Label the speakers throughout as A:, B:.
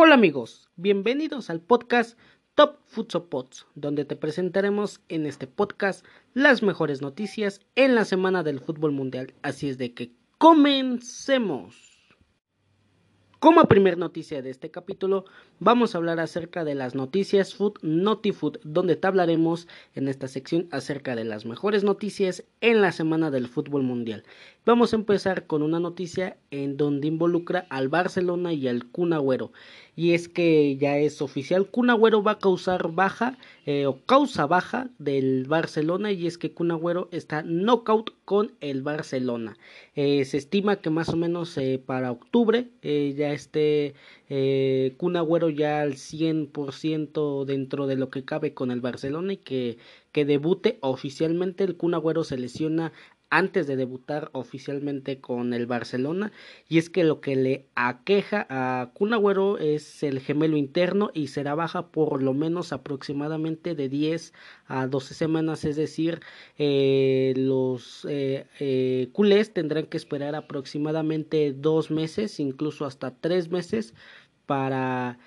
A: Hola amigos, bienvenidos al podcast Top Futsopods, donde te presentaremos en este podcast las mejores noticias en la semana del fútbol mundial. Así es de que comencemos. Como primer noticia de este capítulo, vamos a hablar acerca de las noticias Food Noti Food, donde te hablaremos en esta sección acerca de las mejores noticias en la semana del fútbol mundial. Vamos a empezar con una noticia en donde involucra al Barcelona y al Kun Agüero. Y es que ya es oficial, Kun Agüero va a causar baja eh, o causa baja del Barcelona y es que Kun Agüero está knockout con el Barcelona. Eh, se estima que más o menos eh, para octubre ya esté Kun Agüero ya al 100% dentro de lo que cabe con el Barcelona y que, que debute oficialmente. El Kun Agüero se lesiona antes de debutar oficialmente con el Barcelona y es que lo que le aqueja a Kun Agüero es el gemelo interno y será baja por lo menos aproximadamente de 10 a 12 semanas es decir eh, los eh, eh, culés tendrán que esperar aproximadamente dos meses incluso hasta tres meses para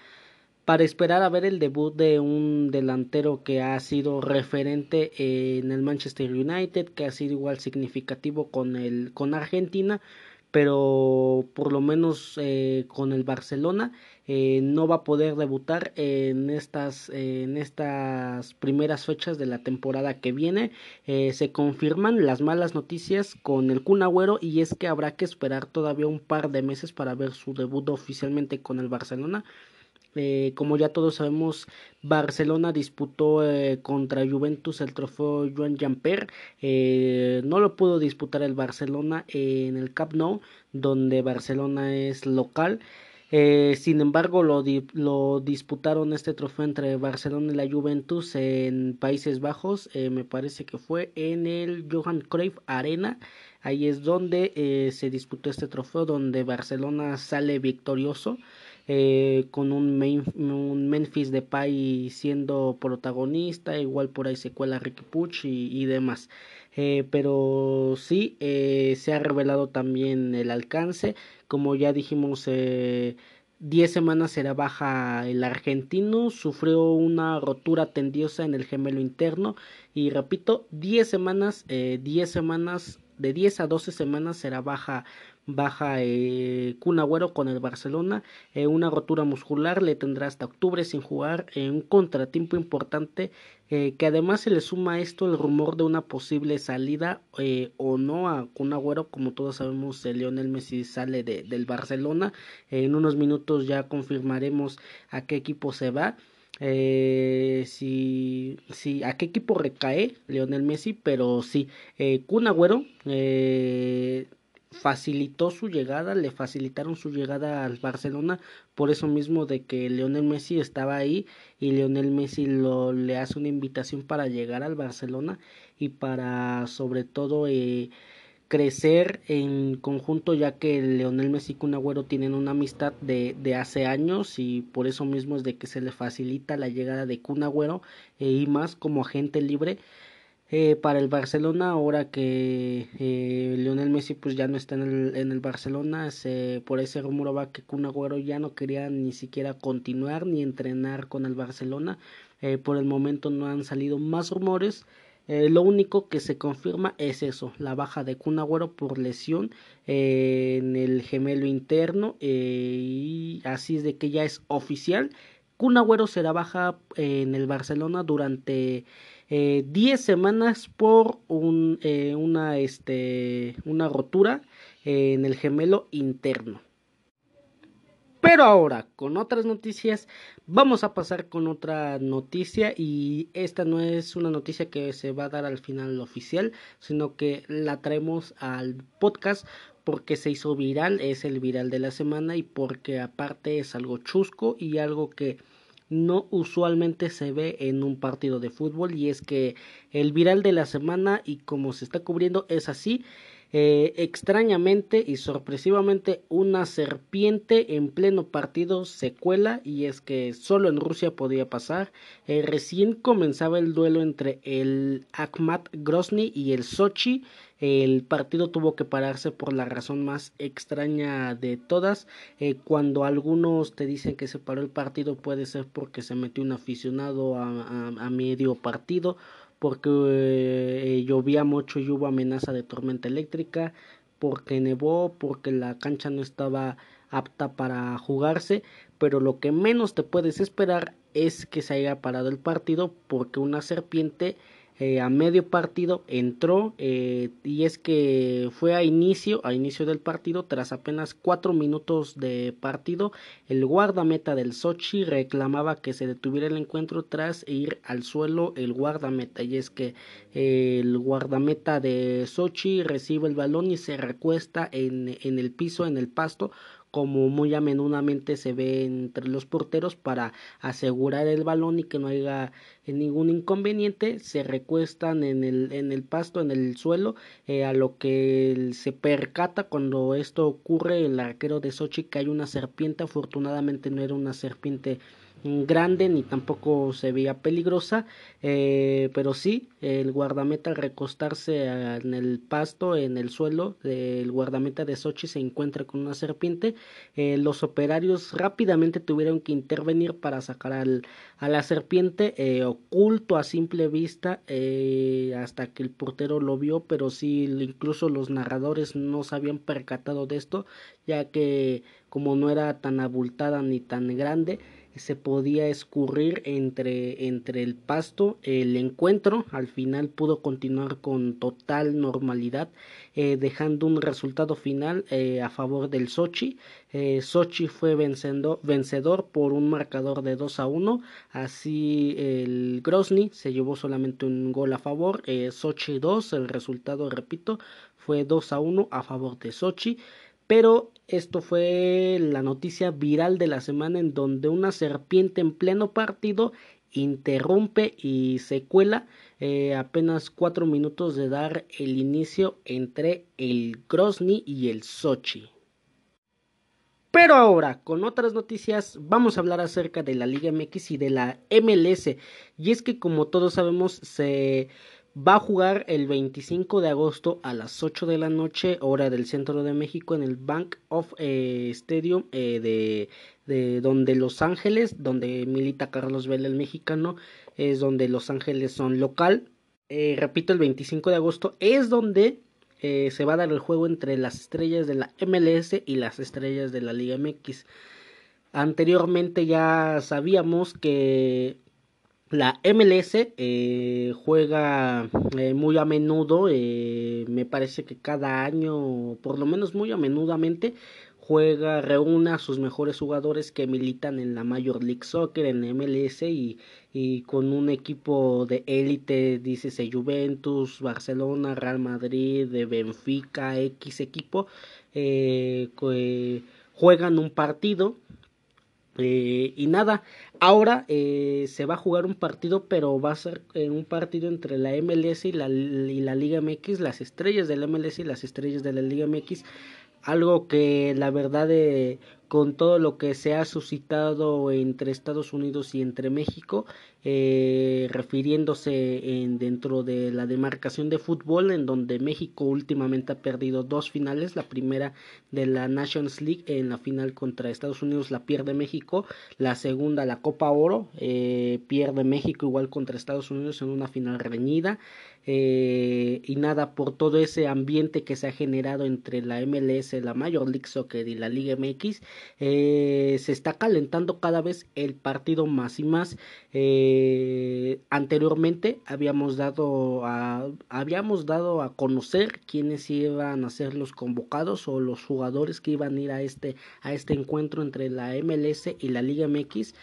A: para esperar a ver el debut de un delantero que ha sido referente en el Manchester United, que ha sido igual significativo con el con Argentina, pero por lo menos eh, con el Barcelona eh, no va a poder debutar en estas en estas primeras fechas de la temporada que viene. Eh, se confirman las malas noticias con el Kun Agüero y es que habrá que esperar todavía un par de meses para ver su debut oficialmente con el Barcelona. Eh, como ya todos sabemos, Barcelona disputó eh, contra Juventus el trofeo Joan Jamper. Eh, no lo pudo disputar el Barcelona en el Camp Nou, donde Barcelona es local. sin embargo, lo, lo, disputaron este trofeo entre Barcelona y la Juventus en Países Bajos. me parece que fue en el Johan Cruyff Arena. Ahí es donde se disputó este trofeo, donde Barcelona sale victorioso. Eh, con un, un Memphis siendo protagonista, igual por ahí se cuela Ricky Puch y, demás. Eh, pero sí, eh, se ha revelado también el alcance, como ya dijimos, 10 semanas será baja el argentino, sufrió una rotura tendiosa en el gemelo interno. Y repito, 10 semanas, 10 semanas, de 10 a 12 semanas será baja baja eh, con el Barcelona, eh, una rotura muscular, le tendrá hasta octubre sin jugar, eh, un contratiempo importante, eh, que además se le suma a esto el rumor de una posible salida o no a Kun Agüero, como todos sabemos, Lionel Messi sale de, del Barcelona, en unos minutos ya confirmaremos a qué equipo se va. si, si a qué equipo recae Lionel Messi, pero sí, eh, Kun Agüero eh, facilitó su llegada, le facilitaron su llegada al Barcelona por eso mismo de que Lionel Messi estaba ahí y Lionel Messi lo, le hace una invitación para llegar al Barcelona y para sobre todo eh, crecer en conjunto ya que Lionel Messi y Kun Agüero tienen una amistad de, de, hace años y por eso mismo es de que se le facilita la llegada de Kun Agüero eh, y más como agente libre eh, para el Barcelona ahora que eh, Lionel Messi pues ya no está en el, en el Barcelona se, por ese rumor va que Kun Agüero ya no quería ni siquiera continuar ni entrenar con el Barcelona eh, por el momento no han salido más rumores eh, lo único que se confirma es eso, la baja de Kun Agüero por lesión eh, en el gemelo interno y así es de que ya es oficial. Kun Agüero será baja en el Barcelona durante eh, 10 semanas por un, eh, una, este, una rotura eh, en el gemelo interno. Pero ahora, con otras noticias, vamos a pasar con otra noticia y esta no es una noticia que se va a dar al final oficial, sino que la traemos al podcast porque se hizo viral, es el viral de la semana y porque aparte es algo chusco y algo que no usualmente se ve en un partido de fútbol y es que el viral de la semana y como se está cubriendo es así Eh, extrañamente y sorpresivamente una serpiente en pleno partido se cuela y es que solo en Rusia podía pasar. Eh, recién comenzaba el duelo entre el Akhmat Grozny y el Sochi. El partido tuvo que pararse por la razón más extraña de todas. Eh, cuando algunos te dicen que se paró el partido puede ser porque se metió un aficionado a medio partido porque eh, llovía mucho y hubo amenaza de tormenta eléctrica, porque nevó, porque la cancha no estaba apta para jugarse, pero lo que menos te puedes esperar es que se haya parado el partido porque una serpiente eh, a medio partido entró eh, y es que fue a inicio a inicio del partido tras apenas cuatro minutos de partido el guardameta del Sochi reclamaba que se detuviera el encuentro tras ir al suelo el guardameta. Y es que eh, el guardameta de Sochi recibe el balón y se recuesta en, en el piso en el pasto como muy a menudamente se ve entre los porteros para asegurar el balón y que no haya ningún inconveniente se recuestan en el, en el pasto en el suelo eh, a lo que se percata cuando esto ocurre el arquero de Sochi que hay una serpiente afortunadamente no era una serpiente grande ni tampoco se veía peligrosa eh, pero sí el guardameta recostarse en el pasto en el suelo el guardameta de Sochi se encuentra con una serpiente eh, los operarios rápidamente tuvieron que intervenir para sacar al, a la serpiente eh, oculto a simple vista hasta que el portero lo vio pero sí incluso los narradores no se habían percatado de esto ya que como no era tan abultada ni tan grande se podía escurrir entre, entre el pasto. El encuentro al final pudo continuar con total normalidad, eh, dejando un resultado final eh, a favor del Sochi. Eh, Sochi fue vencedor por un marcador de 2 a 1. Así el Grozny se llevó solamente un gol a favor. Sochi 2, el resultado, repito, fue 2 a 1 a favor de Sochi. Pero esto fue la noticia viral de la semana en donde una serpiente en pleno partido interrumpe y se cuela eh, apenas cuatro minutos de dar el inicio entre el Grozny y el Sochi. Pero ahora, con otras noticias, vamos a hablar acerca de la Liga MX y de la MLS. Y es que como todos sabemos, se va a jugar el 25 de agosto a las 8 de la noche, hora del centro de México, en el Bank of eh, Stadium eh, de, de, donde Los Ángeles, donde milita Carlos Vela el mexicano, es donde Los Ángeles son local. Eh, repito, el 25 de agosto es donde se va a dar el juego entre las estrellas de la MLS y las estrellas de la Liga MX. Anteriormente ya sabíamos que la MLS eh, juega eh, muy a menudo, eh, me parece que cada año, por lo menos muy a menudamente, juega, reúne a sus mejores jugadores que militan en la Major League Soccer, en MLS y, y con un equipo de élite, dice Juventus, Barcelona, Real Madrid, de Benfica, X equipo, juegan un partido eh, y nada, ahora eh, se va a jugar un partido, pero va a ser eh, un partido entre la MLS y la, y la Liga MX, las estrellas de la MLS y las estrellas de la Liga MX. Algo que la verdad con todo lo que se ha suscitado entre Estados Unidos y entre México, eh, refiriéndose en, dentro de la demarcación de fútbol, en donde México últimamente ha perdido dos finales, la primera de la Nations League en la final contra Estados Unidos la pierde México, la segunda la Copa Oro eh, pierde México igual contra Estados Unidos en una final reñida. Eh, y nada por todo ese ambiente que se ha generado entre la MLS, la Major League Soccer y la Liga MX, eh, se está calentando cada vez el partido más y más. Eh, anteriormente habíamos dado a, habíamos dado a conocer quiénes iban a ser los convocados o los jugadores que iban a ir a este, a este encuentro entre la MLS y la Liga MX.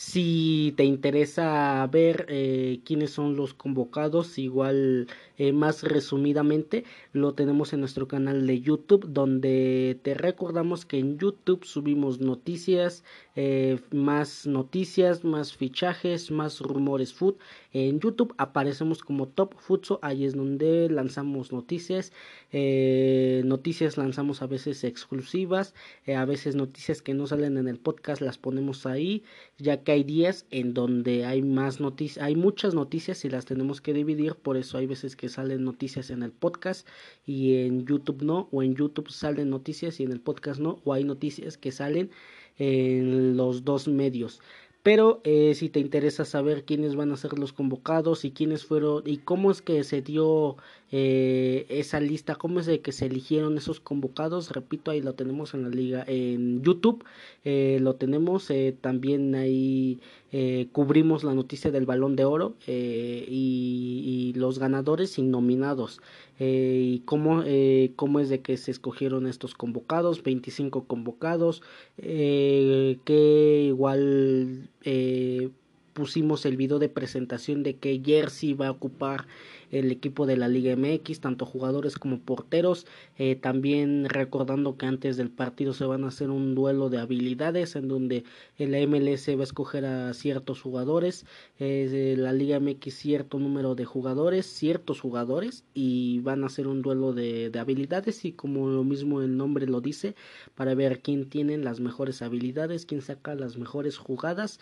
A: Si te interesa ver eh, quiénes son los convocados, igual eh, más resumidamente lo tenemos en nuestro canal de YouTube donde te recordamos que en YouTube subimos noticias, eh, más noticias, más fichajes, más rumores food. En YouTube aparecemos como Top Futso, ahí es donde lanzamos noticias, eh, noticias lanzamos a veces exclusivas, a veces noticias que no salen en el podcast las ponemos ahí, ya que hay días en donde hay más noticias, hay muchas noticias y las tenemos que dividir, por eso hay veces que salen noticias en el podcast y en YouTube no, o en YouTube salen noticias y en el podcast no, o hay noticias que salen en los dos medios. Pero eh, si te interesa saber quiénes van a ser los convocados y quiénes fueron y cómo es que se dio eh, esa lista, cómo es de que se eligieron esos convocados, repito, ahí lo tenemos en la liga, en YouTube, eh, lo tenemos, también ahí cubrimos la noticia del balón de oro y, los ganadores y nominados. y cómo, cómo es de que se escogieron estos convocados, 25 convocados, que igual eh, pusimos el video de presentación de que Jersey va a ocupar el equipo de la Liga MX, tanto jugadores como porteros. Eh, también recordando que antes del partido se van a hacer un duelo de habilidades en donde el MLS va a escoger a ciertos jugadores, eh, la Liga MX cierto número de jugadores, ciertos jugadores y van a hacer un duelo de, de habilidades. Y como lo mismo el nombre lo dice, para ver quién tiene las mejores habilidades, quién saca las mejores jugadas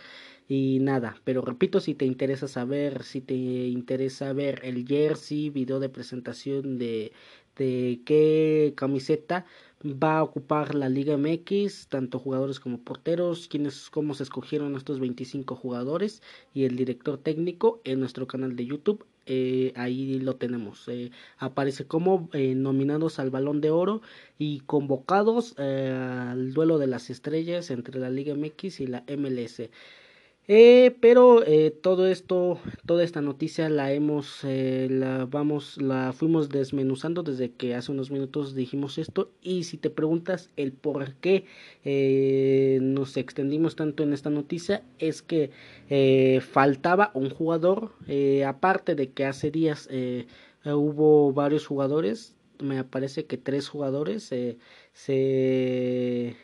A: y nada, pero repito, si te interesa saber, si te interesa ver el jersey, video de presentación de, de qué camiseta va a ocupar la Liga MX, tanto jugadores como porteros, quiénes, cómo se escogieron estos 25 jugadores y el director técnico en nuestro canal de YouTube. Eh, ahí lo tenemos. Eh, aparece como eh, nominados al Balón de Oro y convocados al duelo de las estrellas entre la Liga MX y la MLS. Eh, pero eh, todo esto, toda esta noticia la hemos, eh, la vamos, la fuimos desmenuzando desde que hace unos minutos dijimos esto. Y si te preguntas el por qué eh, nos extendimos tanto en esta noticia es que eh, faltaba un jugador, eh, aparte de que hace días hubo varios jugadores, me parece que tres jugadores se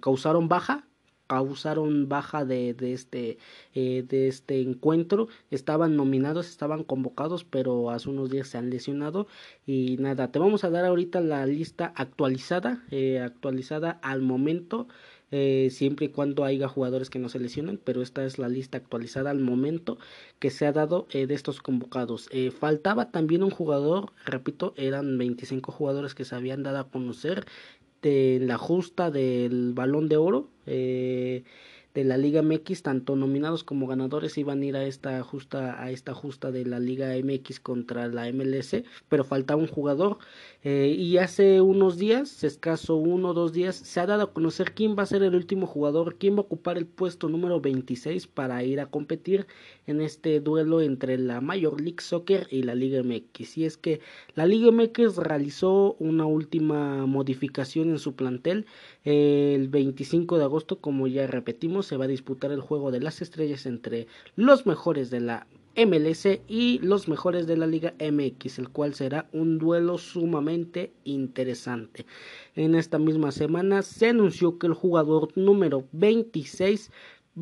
A: causaron baja causaron baja de, de este eh, de este encuentro estaban nominados estaban convocados pero hace unos días se han lesionado y nada te vamos a dar ahorita la lista actualizada eh, actualizada al momento eh, siempre y cuando haya jugadores que no se lesionen, pero esta es la lista actualizada al momento que se ha dado eh, de estos convocados. Eh, faltaba también un jugador, repito, eran 25 jugadores que se habían dado a conocer de la justa del balón de oro eh, de la Liga MX, tanto nominados como ganadores iban a ir a esta justa, a esta justa de la Liga MX contra la MLS, pero faltaba un jugador eh, y hace unos días, escaso uno o dos días, se ha dado a conocer quién va a ser el último jugador, quién va a ocupar el puesto número 26 para ir a competir en este duelo entre la Major League Soccer y la Liga MX. Y es que la Liga MX realizó una última modificación en su plantel. El 25 de agosto, como ya repetimos, se va a disputar el juego de las estrellas entre los mejores de la MLS y los mejores de la Liga MX, el cual será un duelo sumamente interesante. En esta misma semana se anunció que el jugador número 26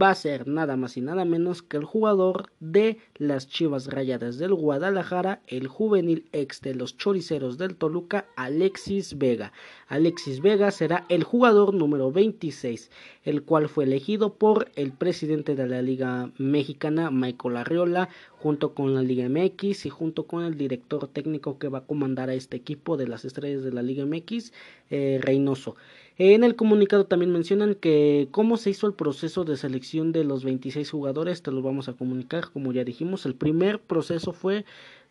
A: va a ser nada más y nada menos que el jugador de las Chivas Rayadas del Guadalajara, el juvenil ex de los Choriceros del Toluca, Alexis Vega. Alexis Vega será el jugador número 26, el cual fue elegido por el presidente de la Liga Mexicana, Michael Arriola, junto con la Liga MX y junto con el director técnico que va a comandar a este equipo de las estrellas de la Liga MX, eh, Reynoso. En el comunicado también mencionan que cómo se hizo el proceso de selección de los 26 jugadores, te lo vamos a comunicar, como ya dijimos, el primer proceso fue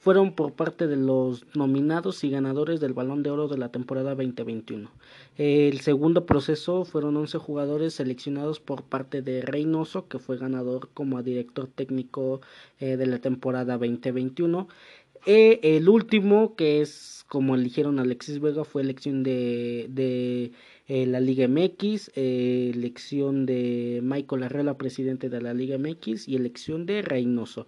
A: fueron por parte de los nominados y ganadores del Balón de Oro de la temporada 2021. El segundo proceso fueron 11 jugadores seleccionados por parte de Reynoso, que fue ganador como director técnico eh, de la temporada 2021. E el último, que es como eligieron Alexis Vega, fue elección de, de eh, la Liga MX, eh, elección de Michael Arrela, presidente de la Liga MX, y elección de Reynoso.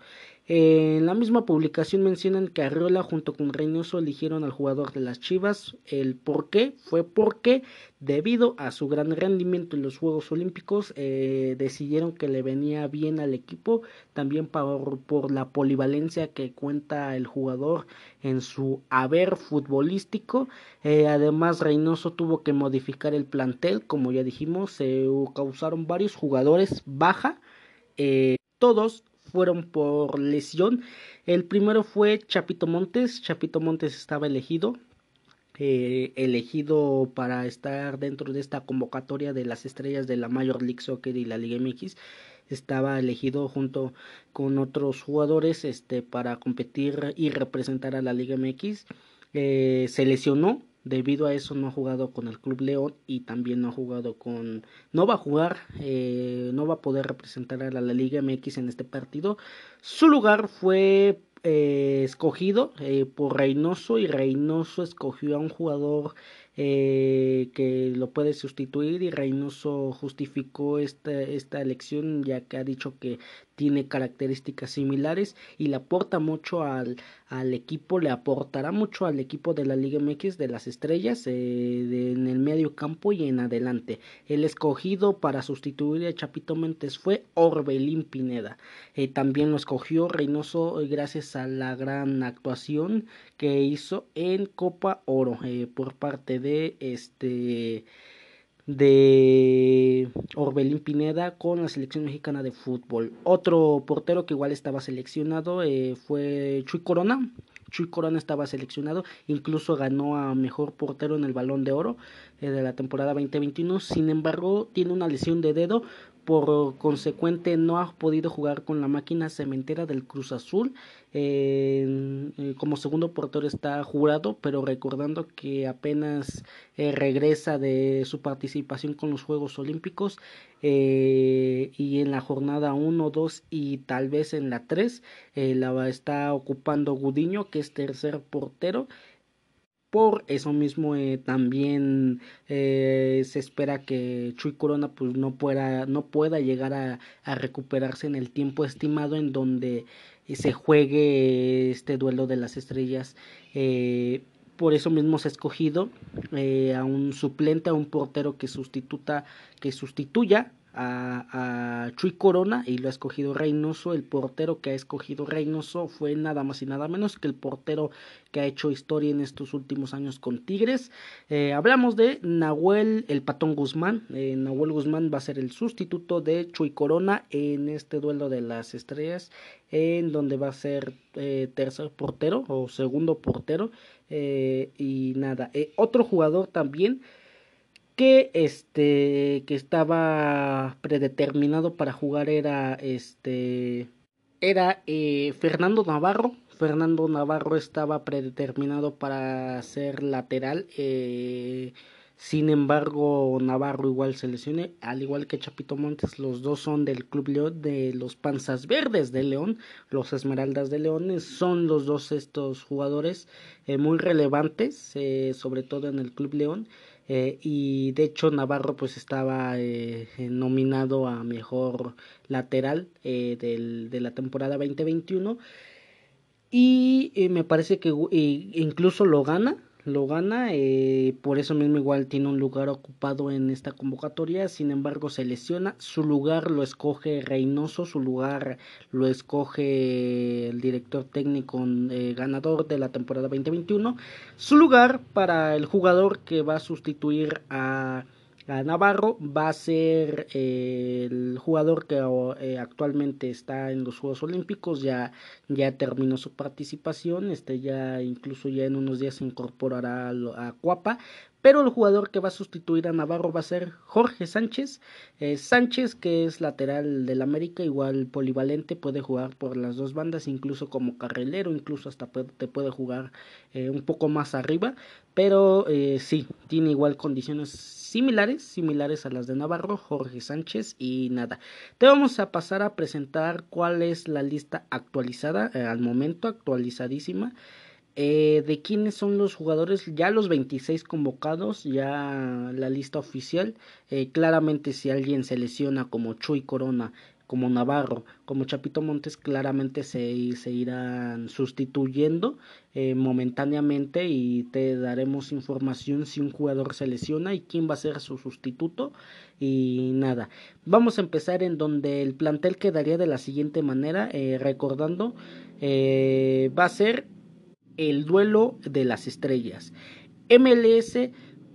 A: En la misma publicación mencionan que Arriola junto con Reynoso eligieron al jugador de las Chivas. El por qué fue porque debido a su gran rendimiento en los Juegos Olímpicos eh, decidieron que le venía bien al equipo, también por, por la polivalencia que cuenta el jugador en su haber futbolístico. Eh, además Reynoso tuvo que modificar el plantel, como ya dijimos, se causaron varios jugadores baja. Eh, todos fueron por lesión. El primero fue Chapito Montes. Chapito Montes estaba elegido. Eh, elegido para estar dentro de esta convocatoria de las estrellas de la Major League Soccer y la Liga MX estaba elegido junto con otros jugadores este para competir y representar a la Liga MX eh, se lesionó Debido a eso no ha jugado con el Club León y también no ha jugado con... No va a jugar, eh, no va a poder representar a la, Liga MX en este partido. Su lugar fue eh, escogido eh, por Reynoso y Reynoso escogió a un jugador eh, que lo puede sustituir y Reynoso justificó esta, esta elección ya que ha dicho que tiene características similares y le aporta mucho al, al equipo, le aportará mucho al equipo de la Liga MX de las estrellas eh, en el medio campo y en adelante. El escogido para sustituir a Chapito Mentes fue Orbelín Pineda. Eh, también lo escogió Reynoso gracias a la gran actuación que hizo en Copa Oro por parte de este de Orbelín Pineda con la selección mexicana de fútbol. Otro portero que igual estaba seleccionado eh, fue Chuy Corona. Chuy Corona estaba seleccionado, incluso ganó a mejor portero en el Balón de Oro eh, de la temporada 2021. Sin embargo, tiene una lesión de dedo, por consecuente no ha podido jugar con la máquina cementera del Cruz Azul. Eh, como segundo portero está jurado, pero recordando que apenas eh, regresa de su participación con los Juegos Olímpicos eh, y en la jornada 1, 2 y tal vez en la 3 la está ocupando Gudiño, que es tercer portero. Por eso mismo eh, también eh, se espera que Chuy Corona pues no pueda, no pueda llegar a, a recuperarse en el tiempo estimado en donde eh, se juegue este duelo de las estrellas. por eso mismo se ha escogido a un suplente, a un portero que sustituta, que sustituya a, Chuy Corona y lo ha escogido Reynoso. El portero que ha escogido Reynoso fue nada más y nada menos que el portero que ha hecho historia en estos últimos años con Tigres. Eh, hablamos de Nahuel el Patón Guzmán. Eh, Nahuel Guzmán va a ser el sustituto de Chuy Corona en este duelo de las estrellas, en donde va a ser eh, tercer portero o segundo portero. y nada, otro jugador también que este que estaba predeterminado para jugar era este era eh, Fernando Navarro. Fernando Navarro estaba predeterminado para ser lateral eh, sin embargo Navarro igual se lesionó al igual que Chapito Montes los dos son del Club León de los Panzas Verdes de León los Esmeraldas de León son los dos estos jugadores eh, muy relevantes sobre todo en el Club León eh, y de hecho Navarro pues estaba eh, nominado a mejor lateral eh, del, de la temporada 2021 y me parece que incluso lo gana lo gana, eh, por eso mismo igual tiene un lugar ocupado en esta convocatoria, sin embargo se lesiona, su lugar lo escoge Reynoso, su lugar lo escoge el director técnico eh, ganador de la temporada 2021, su lugar para el jugador que va a sustituir a Navarro va a ser eh, el jugador que eh, actualmente está en los Juegos Olímpicos, ya, ya terminó su participación, este ya incluso ya en unos días se incorporará a, a Cuapa, pero el jugador que va a sustituir a Navarro va a ser Jorge Sánchez. Eh, Sánchez, que es lateral del América, igual polivalente, puede jugar por las dos bandas, incluso como carrilero, incluso hasta te puede jugar eh, un poco más arriba. Pero eh, sí, tiene igual condiciones similares, similares a las de Navarro, Jorge Sánchez y nada. Te vamos a pasar a presentar cuál es la lista actualizada, al momento actualizadísima. Eh, de quiénes son los jugadores, ya los 26 convocados, ya la lista oficial. Eh, claramente si alguien se lesiona como Chuy Corona, como Navarro, como Chapito Montes, claramente se, irán sustituyendo eh, momentáneamente y te daremos información si un jugador se lesiona y quién va a ser su sustituto y nada. Vamos a empezar en donde el plantel quedaría de la siguiente manera, recordando, va a ser el duelo de las estrellas. MLS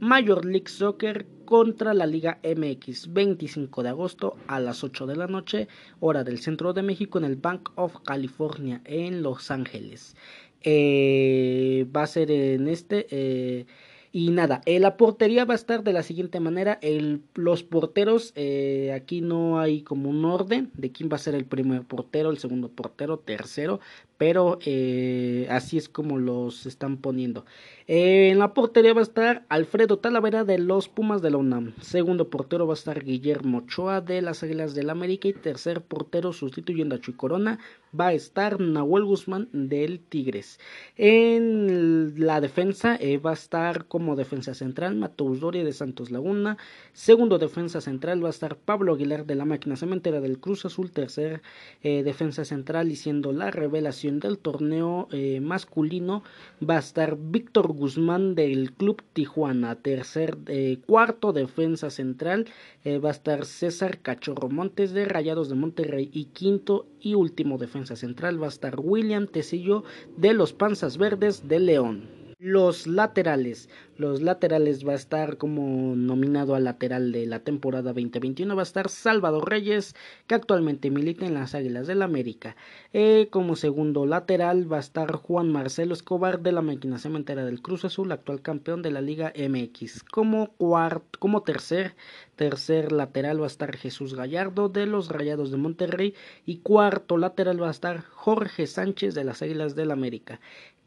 A: Major League Soccer contra la Liga MX 25 de agosto a las 8 de la noche, hora del centro de México en el Bank of California en Los Ángeles. Eh, va a ser en este... Eh, y nada, eh, la portería va a estar de la siguiente manera. El, los porteros, eh, aquí no hay como un orden de quién va a ser el primer portero, el segundo portero, tercero, pero eh, así es como los están poniendo. En la portería va a estar Alfredo Talavera de los Pumas de la UNAM. Segundo portero va a estar Guillermo Ochoa de las Águilas del América. Y tercer portero sustituyendo a Chuy Corona va a estar Nahuel Guzmán del Tigres. En la defensa va a estar como defensa central Mateus Doria de Santos Laguna. Segundo defensa central va a estar Pablo Aguilar de la máquina cementera del Cruz Azul. Tercer eh, defensa central y siendo la revelación del torneo eh, masculino va a estar Víctor Guzmán del Club Tijuana. Tercer, eh, cuarto defensa central va a estar César Cachorro Montes de Rayados de Monterrey. Y quinto y último defensa central va a estar William Tecillo de los Panzas Verdes de León. Los laterales. Los laterales va a estar como nominado al lateral de la temporada 2021. Va a estar Salvador Reyes, que actualmente milita en las Águilas del América. Eh, como segundo lateral va a estar Juan Marcelo Escobar de la máquina cementera del Cruz Azul, actual campeón de la Liga MX. Como, cuarto, como tercer, tercer lateral va a estar Jesús Gallardo de los Rayados de Monterrey. Y cuarto lateral va a estar Jorge Sánchez de las Águilas del América.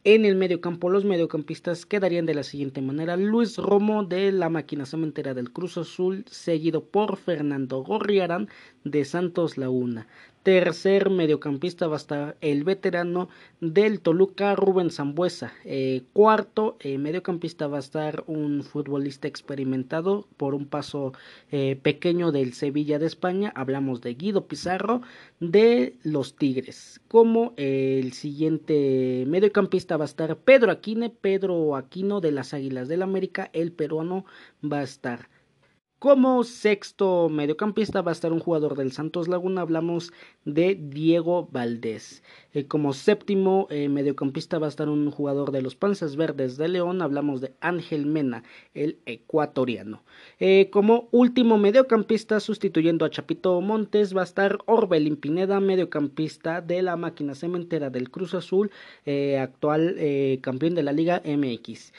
A: En el mediocampo, los mediocampistas quedarían de la siguiente manera: Luis Romo de la máquina cementera del Cruz Azul, seguido por Fernando Gorriarán de Santos Laguna. Tercer mediocampista va a estar el veterano del Toluca, Rubén Zambuesa. Eh, cuarto eh, mediocampista va a estar un futbolista experimentado por un paso eh, pequeño del Sevilla de España. Hablamos de Guido Pizarro de los Tigres. Como el siguiente mediocampista va a estar Pedro Aquine, Pedro Aquino de las Águilas del América. El peruano va a estar como sexto mediocampista va a estar un jugador del Santos Laguna, hablamos de Diego Valdés. Eh, como séptimo eh, mediocampista va a estar un jugador de los Panzas Verdes de León, hablamos de Ángel Mena, el ecuatoriano. Eh, como último mediocampista, sustituyendo a Chapito Montes, va a estar Orbelín Pineda, mediocampista de la máquina cementera del Cruz Azul, actual campeón de la Liga MX.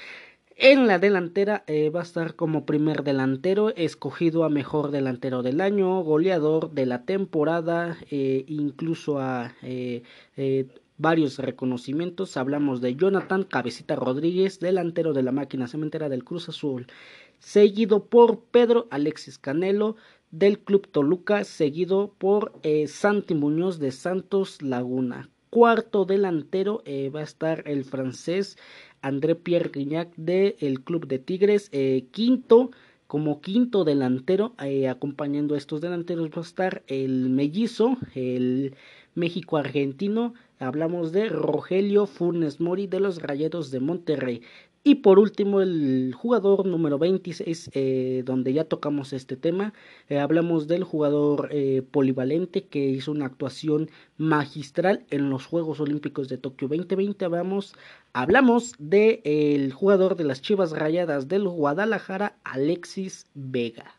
A: En la delantera eh, va a estar como primer delantero, escogido a mejor delantero del año, goleador de la temporada, eh, incluso a eh, varios reconocimientos. Hablamos de Jonathan Cabecita Rodríguez, delantero de la máquina cementera del Cruz Azul, seguido por Pedro Alexis Canelo del Club Toluca, seguido por Santi Muñoz de Santos Laguna. Cuarto delantero va a estar el francés André Pierre Guignac del Club de Tigres. Eh, quinto, como quinto delantero, eh, acompañando a estos delanteros va a estar el mellizo, el México argentino. Hablamos de Rogelio Funes Mori de los Rayados de Monterrey. Y por último, el jugador número 26, eh, donde ya tocamos este tema, eh, hablamos del jugador eh, polivalente que hizo una actuación magistral en los Juegos Olímpicos de Tokio 2020. Hablamos, hablamos del jugador de las Chivas Rayadas del Guadalajara, Alexis Vega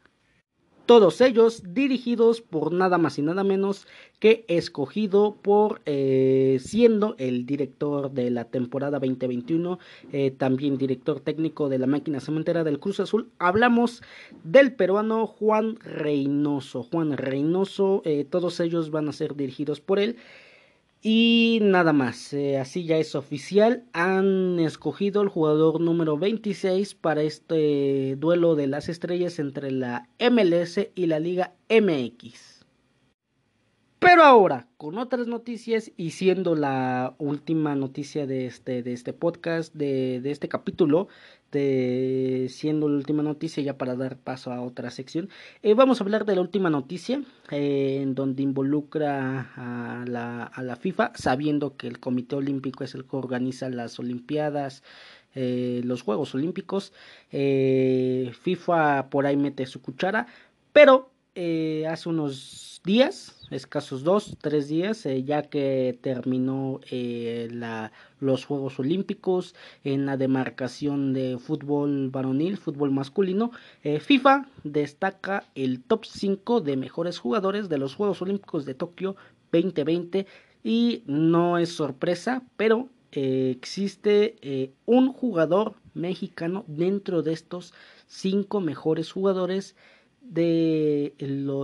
A: todos ellos dirigidos por nada más y nada menos que escogido por eh, siendo el director de la temporada 2021, eh, también director técnico de la máquina cementera del Cruz Azul. Hablamos del peruano Juan Reynoso. Juan Reynoso, eh, todos ellos van a ser dirigidos por él. Y nada más, eh, así ya es oficial. Han escogido el jugador número 26 para este duelo de las estrellas entre la MLS y la Liga MX. Pero ahora, con otras noticias y siendo la última noticia de este, de este podcast, de, de este capítulo, de siendo la última noticia ya para dar paso a otra sección, eh, vamos a hablar de la última noticia eh, en donde involucra a la, a la FIFA, sabiendo que el Comité Olímpico es el que organiza las Olimpiadas, eh, los Juegos Olímpicos. FIFA por ahí mete su cuchara, pero hace unos días escasos dos, tres días, eh, ya que terminó eh, la, los Juegos Olímpicos en la demarcación de fútbol varonil, fútbol masculino. Eh, FIFA destaca el top 5 de mejores jugadores de los Juegos Olímpicos de Tokio 2020 y no es sorpresa, pero existe un jugador mexicano dentro de estos cinco mejores jugadores de,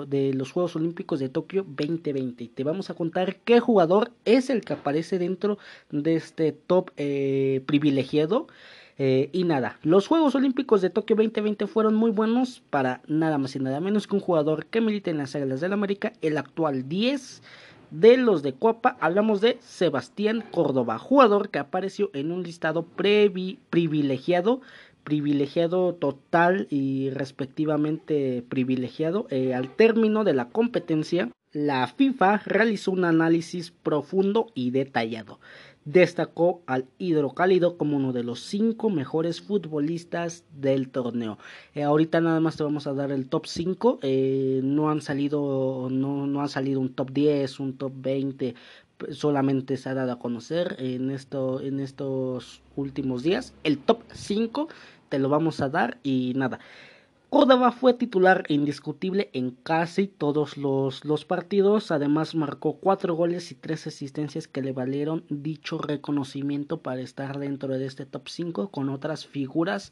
A: de los Juegos Olímpicos de Tokio 2020. Te vamos a contar qué jugador es el que aparece dentro de este top eh, privilegiado. Eh, y nada, los Juegos Olímpicos de Tokio 2020 fueron muy buenos para nada más y nada menos que un jugador que milita en las Águilas del América, el actual 10 de los de Copa. Hablamos de Sebastián Córdoba, jugador que apareció en un listado privilegiado privilegiado total y respectivamente privilegiado. Eh, al término de la competencia, la FIFA realizó un análisis profundo y detallado. Destacó al Hidrocálido como uno de los cinco mejores futbolistas del torneo. Eh, ahorita nada más te vamos a dar el top 5. Eh, no han salido, no, no salido un top 10, un top 20 solamente se ha dado a conocer en, esto, en estos últimos días. El top 5 te lo vamos a dar y nada. Córdoba fue titular indiscutible en casi todos los, los, partidos, además marcó 4 goles y 3 asistencias que le valieron dicho reconocimiento para estar dentro de este top 5 con otras figuras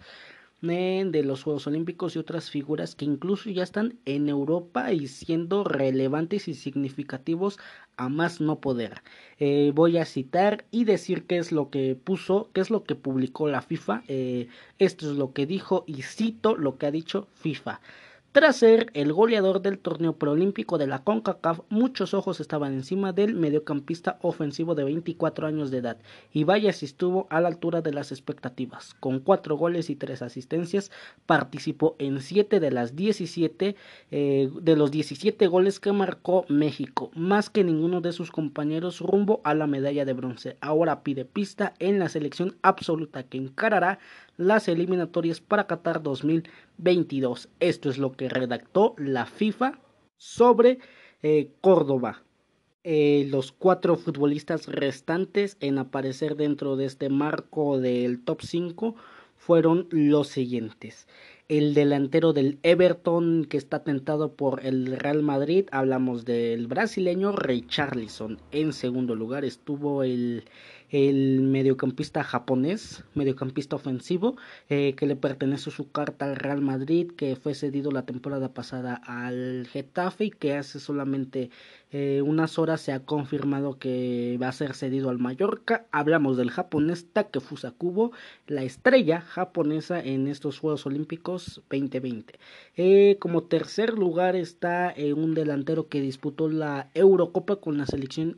A: de los Juegos Olímpicos y otras figuras que incluso ya están en Europa y siendo relevantes y significativos a más no poder. Eh, voy a citar y decir qué es lo que puso, qué es lo que publicó la FIFA. Eh, esto es lo que dijo y cito lo que ha dicho FIFA. Tras ser el goleador del torneo preolímpico de la CONCACAF, muchos ojos estaban encima del mediocampista ofensivo de 24 años de edad, y vaya si estuvo a la altura de las expectativas. Con 4 goles y 3 asistencias, participó en 7 de las 17 eh, de los 17 goles que marcó México, más que ninguno de sus compañeros rumbo a la medalla de bronce. Ahora pide pista en la selección absoluta que encarará las eliminatorias para Qatar 2022. Esto es lo que redactó la FIFA sobre eh, Córdoba. Eh, los cuatro futbolistas restantes en aparecer dentro de este marco del top 5 fueron los siguientes. El delantero del Everton que está tentado por el Real Madrid, hablamos del brasileño Richarlison. En segundo lugar estuvo el el mediocampista japonés, mediocampista ofensivo, eh, que le pertenece su carta al Real Madrid, que fue cedido la temporada pasada al Getafe y que hace solamente eh, unas horas se ha confirmado que va a ser cedido al Mallorca. Hablamos del japonés Takefusa Kubo, la estrella japonesa en estos Juegos Olímpicos 2020. Eh, como tercer lugar está eh, un delantero que disputó la Eurocopa con la selección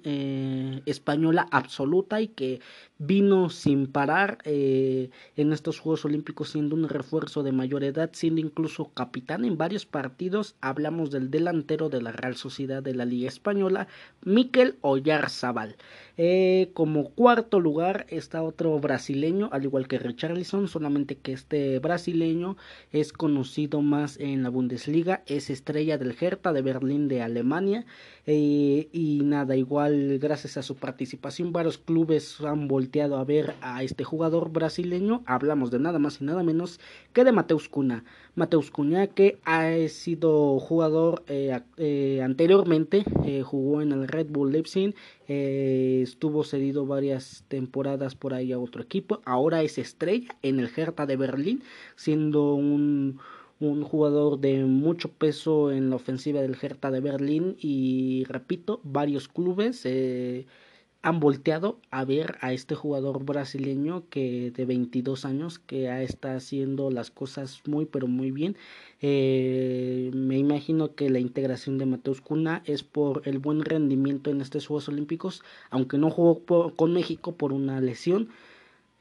A: española absoluta y que vino sin parar en estos Juegos Olímpicos siendo un refuerzo de mayor edad, siendo incluso capitán en varios partidos. Hablamos del delantero de la Real Sociedad de la Liga Española española, Miquel Oyarzabal. Eh, como cuarto lugar está otro brasileño, al igual que Richarlison, solamente que este brasileño es conocido más en la Bundesliga, es estrella del Hertha de Berlín de Alemania. Eh, y nada, igual gracias a su participación varios clubes han volteado a ver a este jugador brasileño. Hablamos de nada más y nada menos que de Mateus Cunha. Mateus Cunha que ha sido jugador eh, eh, anteriormente, jugó en el Red Bull Leipzig, estuvo cedido varias temporadas por ahí a otro equipo, ahora es estrella en el Hertha de Berlín, siendo un un jugador de mucho peso en la ofensiva del Hertha de Berlín y repito, varios clubes eh, han volteado a ver a este jugador brasileño que de 22 años que está haciendo las cosas muy pero muy bien. Eh, me imagino que la integración de Mateus Cuna es por el buen rendimiento en estos Juegos Olímpicos, aunque no jugó con México por una lesión.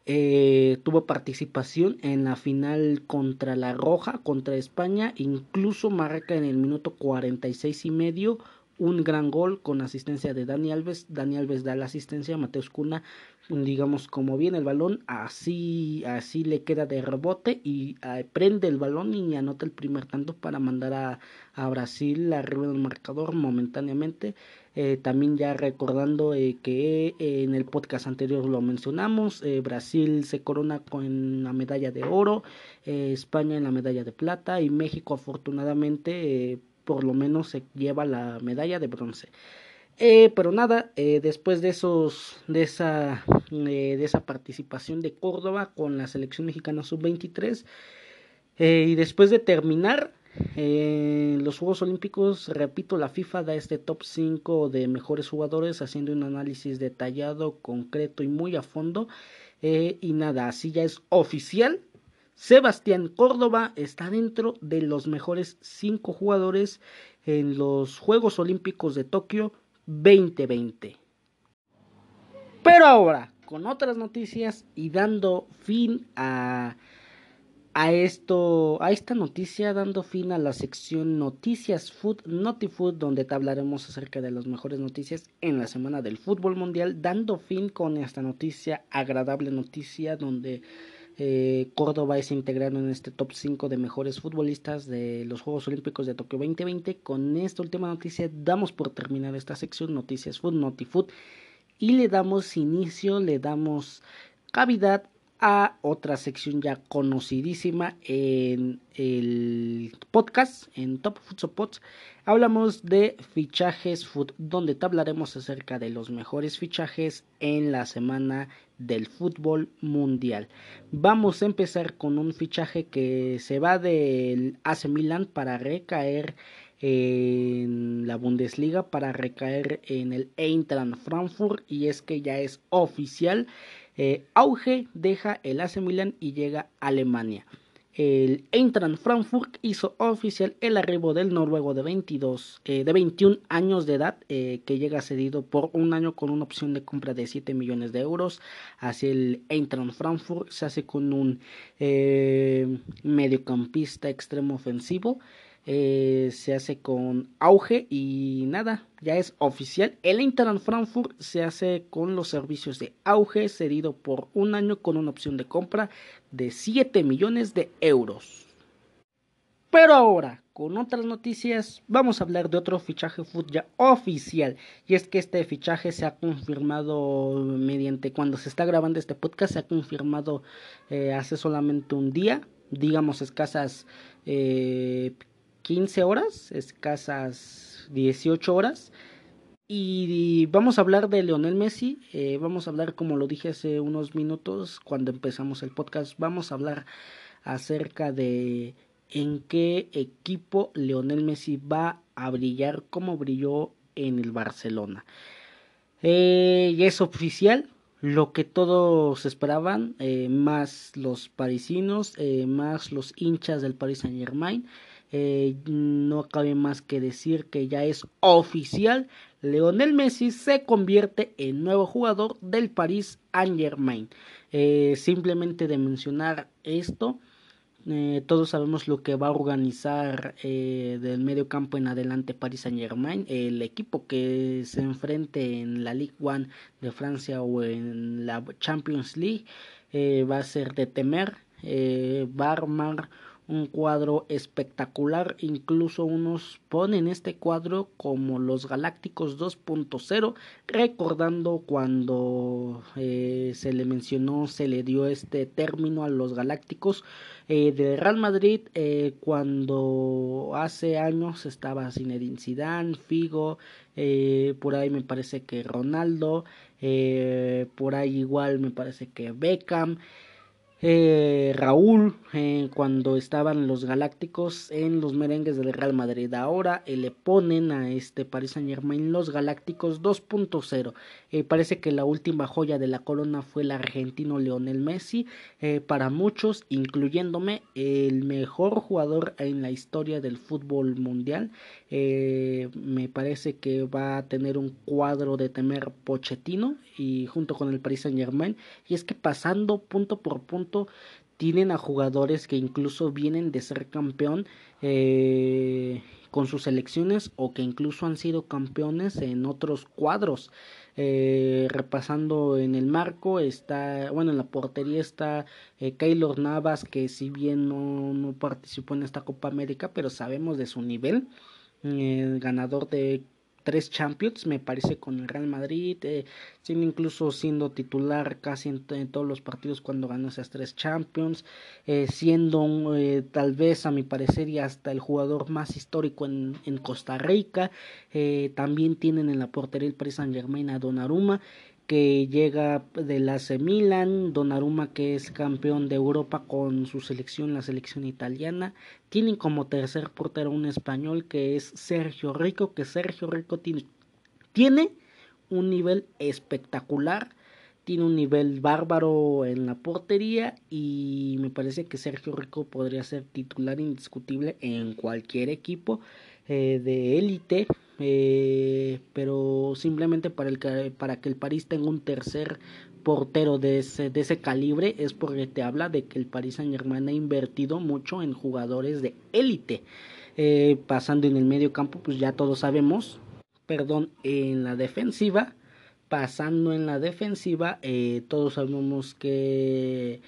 A: Eh, tuvo participación en la final contra la Roja, contra España, incluso marca en el minuto 46 y medio un gran gol con asistencia de Dani Alves. Dani Alves da la asistencia, Mateus Cuna, digamos, como viene el balón, así, así le queda de rebote y eh, prende el balón y anota el primer tanto para mandar a, a Brasil arriba del marcador momentáneamente. Eh, también ya recordando eh, que en el podcast anterior lo mencionamos, Brasil se corona con la medalla de oro, España en la medalla de plata y México afortunadamente por lo menos se lleva la medalla de bronce. Eh, pero nada, eh, después de esos, de esa, eh, de esa participación de Córdoba con la selección mexicana sub-23 y después de terminar los Juegos Olímpicos, repito, la FIFA da este top 5 de mejores jugadores haciendo un análisis detallado, concreto y muy a fondo. y nada, así ya es oficial Sebastián Córdoba está dentro de los mejores cinco jugadores en los Juegos Olímpicos de Tokio 2020. Pero ahora, con otras noticias y dando fin a, a esto, a esta noticia, dando fin a la sección Noticias Food, Notifood, donde te hablaremos acerca de las mejores noticias en la semana del fútbol mundial, dando fin con esta noticia, agradable noticia, donde eh, Córdoba es integrado en este top 5 de mejores futbolistas de los Juegos Olímpicos de Tokio 2020. Con esta última noticia damos por terminar esta sección Noticias Food, Notifood y le damos inicio, le damos cavidad a otra sección ya conocidísima en el podcast, en Top Food Hablamos de fichajes food, donde te hablaremos acerca de los mejores fichajes en la semana del fútbol mundial. Vamos a empezar con un fichaje que se va del AC Milan para recaer en la Bundesliga para recaer en el Eintracht Frankfurt y es que ya es oficial eh, Auge deja el AC Milan y llega a Alemania. El Eintracht Frankfurt hizo oficial el arribo del noruego de 22, eh, de 21 años de edad, eh, que llega cedido por un año con una opción de compra de 7 millones de euros hacia el Eintracht Frankfurt. Se hace con un mediocampista extremo ofensivo. Eh, se hace con auge y nada, ya es oficial. El Eintracht Frankfurt se hace con los servicios de auge cedido por un año con una opción de compra de 7 millones de euros. Pero ahora, con otras noticias, vamos a hablar de otro fichaje fútbol ya oficial. Y es que este fichaje se ha confirmado mediante, cuando se está grabando este podcast, se ha confirmado eh, hace solamente un día, digamos escasas eh, 15 horas, escasas 18 horas. Y vamos a hablar de Leonel Messi, eh, vamos a hablar como lo dije hace unos minutos cuando empezamos el podcast, vamos a hablar acerca de en qué equipo Leonel Messi va a brillar como brilló en el Barcelona. Eh, es oficial, lo que todos esperaban, eh, más los parisinos, más los hinchas del Paris Saint Germain. Eh, no cabe más que decir que ya es oficial. Leonel Messi se convierte en nuevo jugador del Paris Saint Germain. Eh, simplemente de mencionar esto, eh, todos sabemos lo que va a organizar del medio campo en adelante Paris Saint Germain. El equipo que se enfrente en la Ligue 1 de Francia o en la Champions League va a ser de temer. va un cuadro espectacular, incluso unos ponen este cuadro como los Galácticos 2.0, recordando cuando eh, se le mencionó, se le dio este término a los Galácticos eh, de Real Madrid, eh, cuando hace años estaba Zinedine Zidane, Figo, por ahí me parece que Ronaldo, por ahí igual me parece que Beckham, eh, Raúl eh, cuando estaban los Galácticos en los merengues del Real Madrid. Ahora eh, le ponen a este Paris Saint Germain los Galácticos 2.0. parece que la última joya de la corona fue el argentino Leonel Messi. para muchos, incluyéndome, el mejor jugador en la historia del fútbol mundial. me parece que va a tener un cuadro de temer Pochettino y junto con el Paris Saint Germain. Y es que pasando punto por punto tienen a jugadores que incluso vienen de ser campeón eh, con sus selecciones o que incluso han sido campeones en otros cuadros. Eh, repasando en el marco está, bueno, en la portería está eh, Keylor Navas, que si bien no, no, participó en esta Copa América, pero sabemos de su nivel. El ganador de tres Champions, me parece, con el Real Madrid, eh, siendo incluso siendo titular casi en, todos los partidos cuando ganó esas tres Champions, eh, siendo eh, tal vez a mi parecer y hasta el jugador más histórico en, en Costa Rica, también tienen en la portería el Paris Saint Germain a Donnarumma, que llega del AC Milan, Donnarumma que es campeón de Europa con su selección, la selección italiana, tienen como tercer portero un español que es Sergio Rico, que Sergio Rico tiene, un nivel espectacular, tiene un nivel bárbaro en la portería y me parece que Sergio Rico podría ser titular indiscutible en cualquier equipo eh, de élite eh, pero simplemente para, el, para que el París tenga un tercer portero de ese, de ese calibre es porque te habla de que el Paris Saint Germain ha invertido mucho en jugadores de élite. Eh, pasando en el medio campo, pues ya todos sabemos, perdón, en la defensiva, pasando en la defensiva, eh, todos sabemos que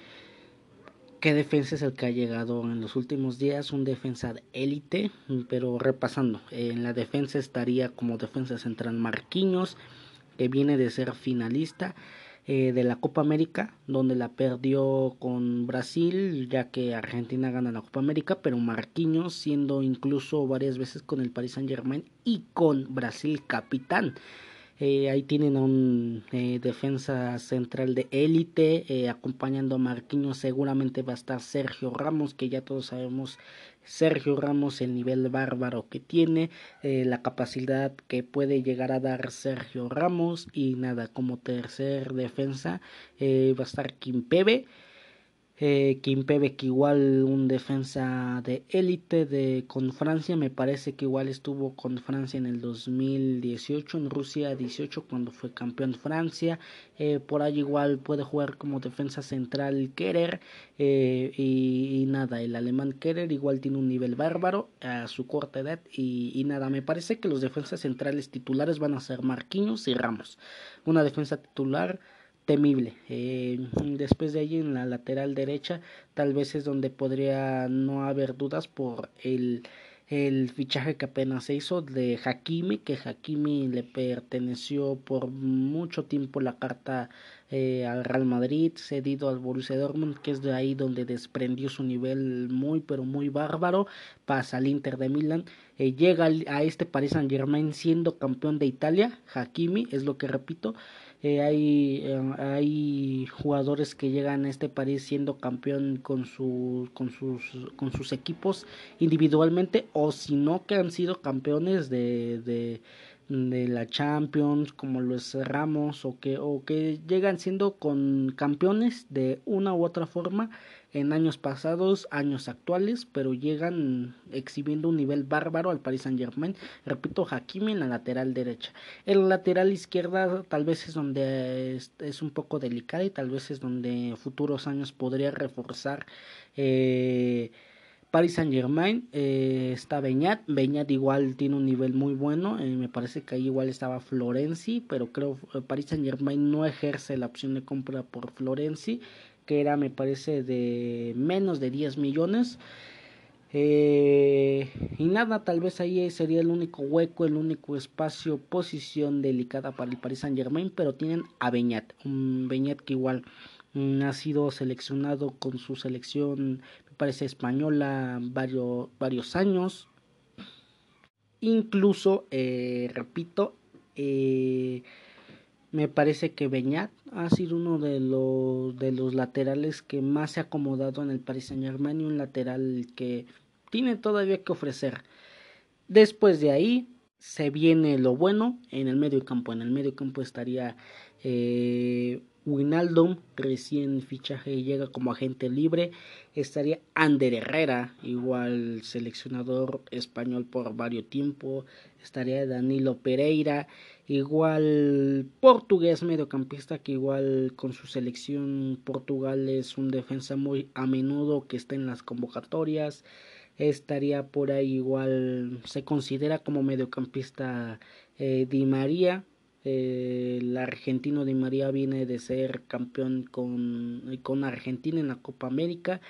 A: qué defensa es el que ha llegado en los últimos días, un defensa de élite, pero repasando, en la defensa estaría como defensa central Marquinhos, que viene de ser finalista eh, de la Copa América, donde la perdió con Brasil, ya que Argentina gana la Copa América, pero Marquinhos siendo incluso varias veces con el Paris Saint Germain y con Brasil capitán. Eh, ahí tienen a un eh, defensa central de élite eh, acompañando a Marquinhos. Seguramente va a estar Sergio Ramos, que ya todos sabemos Sergio Ramos el nivel bárbaro que tiene, la capacidad que puede llegar a dar Sergio Ramos y nada, como tercer defensa va a estar Kimpebe eh, Kimpebe que igual un defensa de élite de con Francia me parece que igual estuvo con Francia en el 2018 en Rusia 18 cuando fue campeón Francia. Eh, por ahí igual puede jugar como defensa central Kerer eh, y, nada el alemán Kerer igual tiene un nivel bárbaro a su corta edad y, y, nada me parece que los defensas centrales titulares van a ser Marquinhos y Ramos. Una defensa titular temible. Eh, después de ahí en la lateral derecha tal vez es donde podría no haber dudas por el, el fichaje que apenas se hizo de Hakimi, que Hakimi le perteneció por mucho tiempo la carta eh, al Real Madrid, cedido al Borussia Dortmund, que es de ahí donde desprendió su nivel muy pero muy bárbaro, pasa al Inter de Milán, eh, llega a este Paris Saint Germain siendo campeón de Italia, Hakimi, es lo que repito, eh, hay, eh, hay jugadores que llegan a este París siendo campeón con, su, con, sus, con sus equipos individualmente o si no que han sido campeones de, de, de la Champions como los Ramos o que, o que llegan siendo con campeones de una u otra forma en años pasados, años actuales, pero llegan exhibiendo un nivel bárbaro al Paris Saint Germain. Repito, Hakimi en la lateral derecha. En la lateral izquierda tal vez es donde es, un poco delicada y tal vez es donde futuros años podría reforzar. Eh, Paris Saint Germain eh, está Beñat, Beñat igual tiene un nivel muy bueno, eh, me parece que ahí igual estaba Florenzi, pero creo que Paris Saint Germain no ejerce la opción de compra por Florenzi, que era me parece de menos de 10 millones. Eh, y nada, tal vez ahí sería el único hueco, el único espacio, posición delicada para el Paris Saint Germain, pero tienen a Beñat, un Beñat que igual mm, ha sido seleccionado con su selección, parece española, varios, varios años. Incluso, eh, repito, eh, Me parece que Beñat ha sido uno de los, de los laterales que más se ha acomodado en el Paris Saint Germain y un lateral que tiene todavía que ofrecer. Después de ahí se viene lo bueno en el medio campo. En el medio campo estaría eh, Winaldum, recién fichaje llega como agente libre. Estaría Ander Herrera, igual seleccionador español por varios tiempo. Estaría Danilo Pereira, igual portugués mediocampista que igual con su selección Portugal es un defensa muy a menudo que está en las convocatorias. Estaría por ahí igual, se considera como mediocampista eh, Di María, el argentino Di María viene de ser campeón con, con Argentina en la Copa América.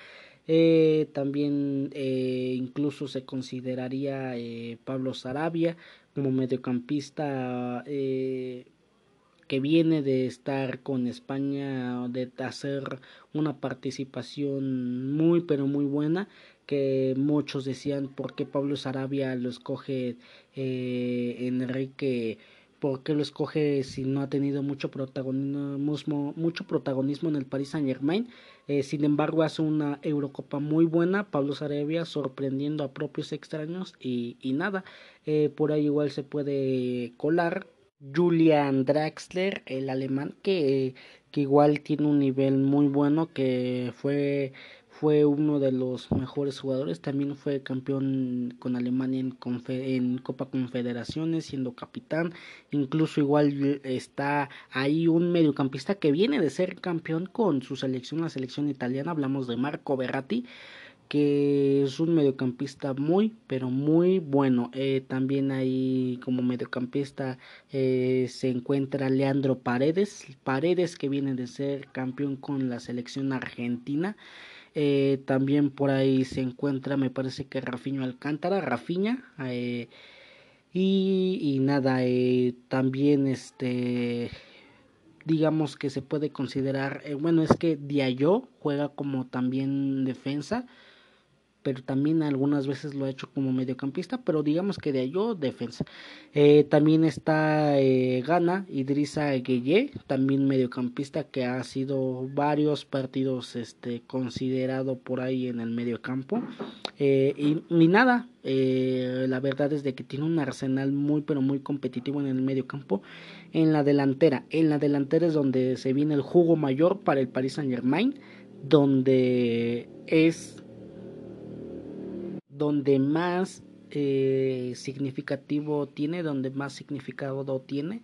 A: Eh, también eh, incluso se consideraría eh, Pablo Sarabia como mediocampista que viene de estar con España, de hacer una participación muy pero muy buena que muchos decían por qué Pablo Sarabia lo escoge Enrique por qué lo escoge si no ha tenido mucho protagonismo, mucho protagonismo en el Paris Saint Germain. Eh, sin embargo, hace una Eurocopa muy buena, Pablo Sarabia sorprendiendo a propios extraños y, nada, eh, por ahí igual se puede colar Julian Draxler, el alemán que, que igual tiene un nivel muy bueno, que fue fue uno de los mejores jugadores, también fue campeón con Alemania en, Copa Confederaciones, siendo capitán, incluso igual está ahí un mediocampista que viene de ser campeón con su selección, la selección italiana, hablamos de Marco Berratti, que es un mediocampista muy, pero muy bueno. Eh, también ahí como mediocampista eh, se encuentra Leandro Paredes, Paredes que viene de ser campeón con la selección argentina. Eh, también por ahí se encuentra, me parece que Rafiño Alcántara, Rafiña. Eh, y, y, nada, eh, también este digamos que se puede considerar, bueno, es que Diallo juega como también defensa pero también algunas veces lo ha hecho como mediocampista, pero digamos que de ahí defensa. Eh, también está eh, Gana, Idrissa Gueye, también mediocampista que ha sido varios partidos este, considerado por ahí en el mediocampo. Eh, y, nada, eh, la verdad es de que tiene un arsenal muy pero muy competitivo en el mediocampo. En la delantera, en la delantera es donde se viene el jugo mayor para el Paris Saint Germain, donde es donde más eh, significativo tiene, donde más significado tiene.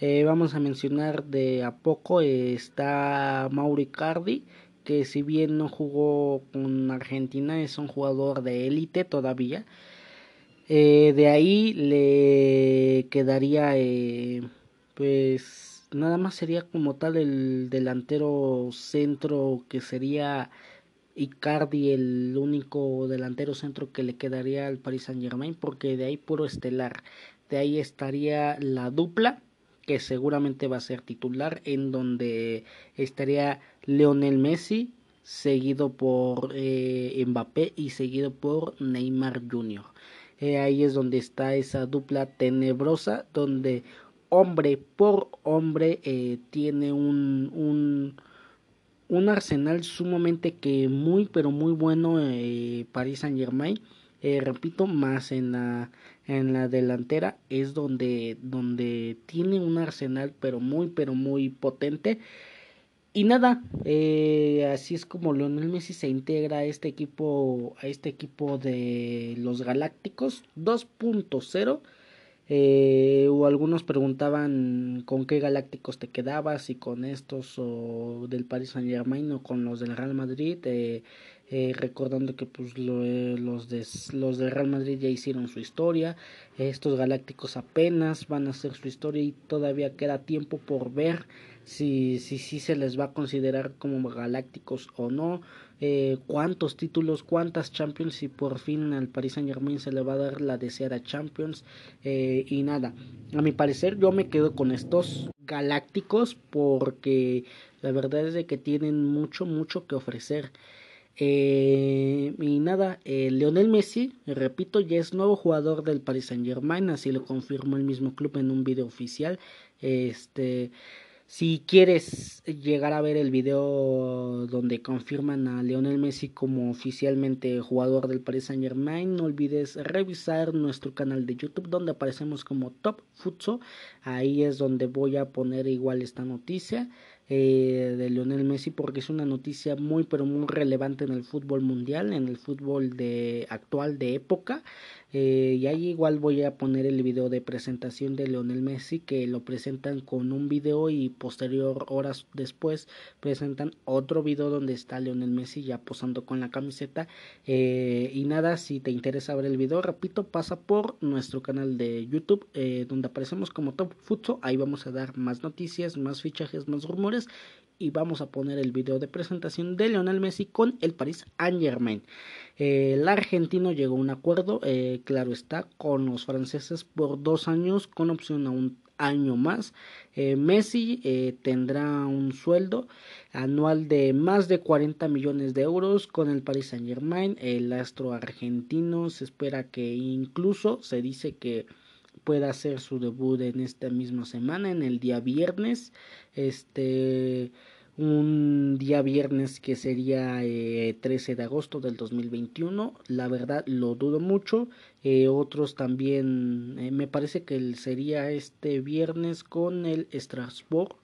A: Eh, vamos a mencionar de a poco está Mauri Cardi, que si bien no jugó con Argentina, es un jugador de élite todavía. Eh, de ahí le quedaría, pues nada más sería como tal el delantero centro que sería Icardi el único delantero centro que le quedaría al Paris Saint Germain porque de ahí puro estelar de ahí estaría la dupla que seguramente va a ser titular en donde estaría Leonel Messi seguido por eh, Mbappé y seguido por Neymar Jr. Eh, ahí es donde está esa dupla tenebrosa donde hombre por hombre eh, tiene un, un un arsenal sumamente que muy pero muy bueno eh, Paris Saint Germain eh, repito más en la en la delantera es donde donde tiene un arsenal pero muy pero muy potente. Y nada eh, así es como Lionel Messi se integra a este equipo a este equipo de los Galácticos. 2.0 eh, o algunos preguntaban con qué galácticos te quedabas, si con estos o del Paris Saint Germain o con los del Real Madrid, eh, eh, recordando que pues los, de, los del Real Madrid ya hicieron su historia, estos galácticos apenas van a hacer su historia y todavía queda tiempo por ver si, si, si se les va a considerar como galácticos o no. Eh, cuántos títulos, cuántas Champions y por fin al Paris Saint Germain se le va a dar la deseada Champions eh, y nada, a mi parecer yo me quedo con estos galácticos porque la verdad es de que tienen mucho, mucho que ofrecer. Eh, y nada, eh, Leonel Messi, repito, ya es nuevo jugador del Paris Saint Germain, así lo confirmó el mismo club en un video oficial. Este, si quieres llegar a ver el video donde confirman a Leonel Messi como oficialmente jugador del Paris Saint Germain, no olvides revisar nuestro canal de YouTube donde aparecemos como Top Futso. Ahí es donde voy a poner igual esta noticia. Eh, de Lionel Messi porque es una noticia muy pero muy relevante en el fútbol mundial, en el fútbol de actual de época. Eh, y ahí igual voy a poner el video de presentación de Lionel Messi que lo presentan con un video y posterior horas después presentan otro video donde está Lionel Messi ya posando con la camiseta eh, y nada si te interesa ver el video repito pasa por nuestro canal de YouTube donde aparecemos como Top Futsal ahí vamos a dar más noticias más fichajes más rumores y vamos a poner el video de presentación de Lionel Messi con el Paris Saint Germain. Eh, el argentino llegó a un acuerdo, eh, claro está, con los franceses por dos años con opción a un año más. Eh, Messi tendrá un sueldo anual de más de 40 millones de euros con el Paris Saint Germain. El astro argentino se espera que incluso se dice que pueda hacer su debut en esta misma semana, en el día viernes. Este, un día viernes que sería 13 eh, de agosto del 2021. La verdad lo dudo mucho. Eh, otros también, eh, me parece que sería este viernes con el Strasbourg.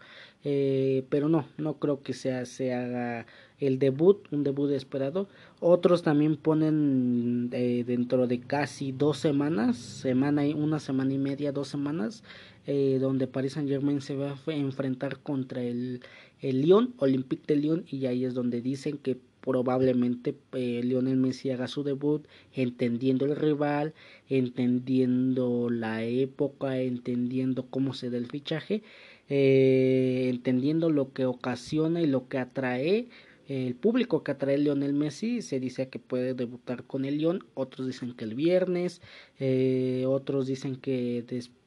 A: pero no, no creo que sea, se haga el debut, un debut esperado. Otros también ponen dentro de casi dos semanas, semana y una semana y media, dos semanas, eh, donde Paris Saint Germain se va a enfrentar contra el, el Lyon, Olympique de Lyon, y ahí es donde dicen que probablemente eh, Lionel Messi haga su debut entendiendo el rival, entendiendo la época, entendiendo cómo se da el fichaje, entendiendo lo que ocasiona y lo que atrae el público que atrae Lionel Messi. Se dice que puede debutar con el Lyon, otros dicen que el viernes, eh, otros dicen que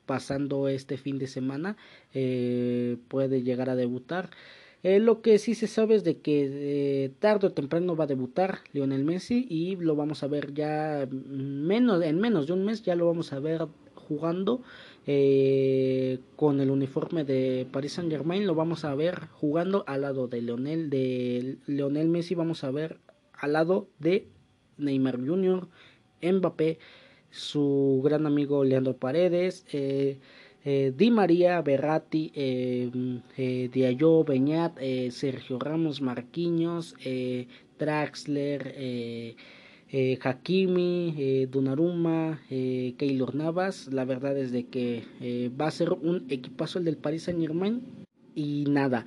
A: pasando este fin de semana eh, puede llegar a debutar. Eh, lo que sí se sabe es de que tarde o temprano va a debutar Lionel Messi y lo vamos a ver ya menos en menos de un mes ya lo vamos a ver jugando eh, con el uniforme de Paris Saint Germain lo vamos a ver jugando al lado de Leonel de Leonel Messi vamos a ver al lado de Neymar Jr. Mbappé su gran amigo Leandro Paredes eh, eh, Di María, Berratti, eh, eh Diallo, Beñat, Sergio Ramos, Marquinhos, Draxler, Hakimi, Donnarumma, eh, Keylor Navas. La verdad es de que va a ser un equipazo el del Paris Saint Germain. Y nada,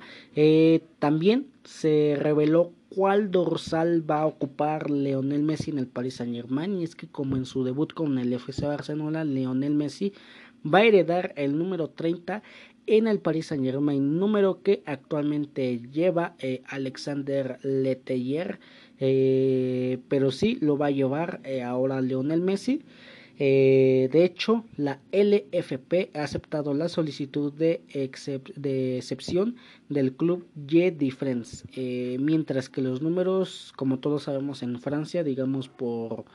A: también se reveló cuál dorsal va a ocupar Leonel Messi en el Paris Saint Germain. Y es que como en su debut con el FC Barcelona, Leonel Messi va a heredar el número 30 en el Paris Saint Germain, número que actualmente lleva Alexander Leteller. Eh, pero sí lo va a llevar eh, ahora Lionel Messi. Eh, de hecho, la LFP ha aceptado la solicitud de, excepción del club J Difference, mientras que los números, como todos sabemos en Francia, digamos por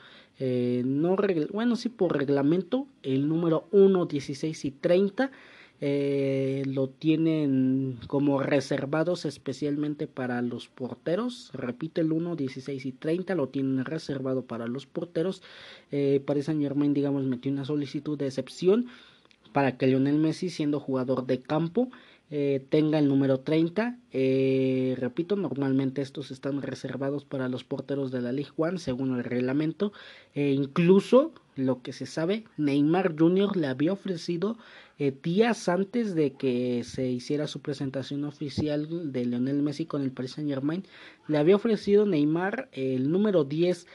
A: no bueno sí por reglamento, el número 1, 16 y 30 eh, lo tienen como reservados especialmente para los porteros. Repite el 1, 16 y 30 lo tienen reservado para los porteros. Eh, Paris Saint Germain, digamos, metió una solicitud de excepción para que Lionel Messi, siendo jugador de campo, eh, tenga el número 30. Eh, repito, normalmente estos están reservados para los porteros de la League One según el reglamento. E incluso lo que se sabe, Neymar Jr. le había ofrecido eh, días antes de que se hiciera su presentación oficial de Lionel Messi con el Paris Saint Germain, le había ofrecido Neymar el número 10,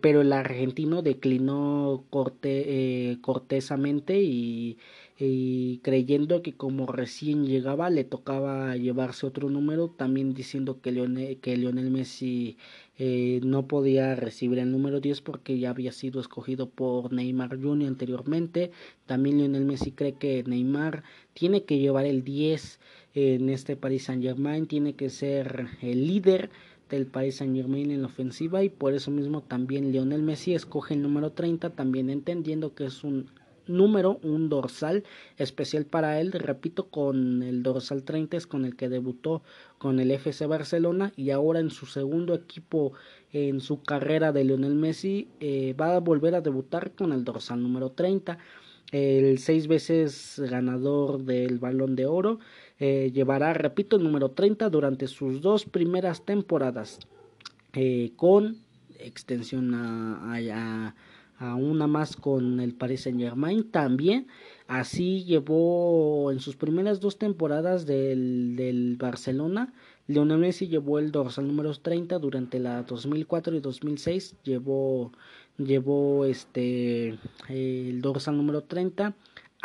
A: pero el argentino declinó corte, cortesamente y y creyendo que como recién llegaba le tocaba llevarse otro número, también diciendo que Lionel, que Lionel Messi eh, no podía recibir el número 10 porque ya había sido escogido por Neymar Jr. anteriormente. También Lionel Messi cree que Neymar tiene que llevar el 10 en este Paris Saint Germain, tiene que ser el líder del Paris Saint Germain en la ofensiva y por eso mismo también Lionel Messi escoge el número 30 también entendiendo que es un número, un dorsal especial para él, repito, con el dorsal 30 es con el que debutó con el FC Barcelona y ahora en su segundo equipo en su carrera de Lionel Messi eh, va a volver a debutar con el dorsal número 30 el seis veces ganador del balón de oro eh, llevará repito el número 30 durante sus dos primeras temporadas eh, con extensión a, una más con el Paris Saint Germain también así llevó en sus primeras dos temporadas del, del Barcelona Lionel Messi llevó el dorsal número 30 durante la 2004 y 2006 llevó llevó este el dorsal número 30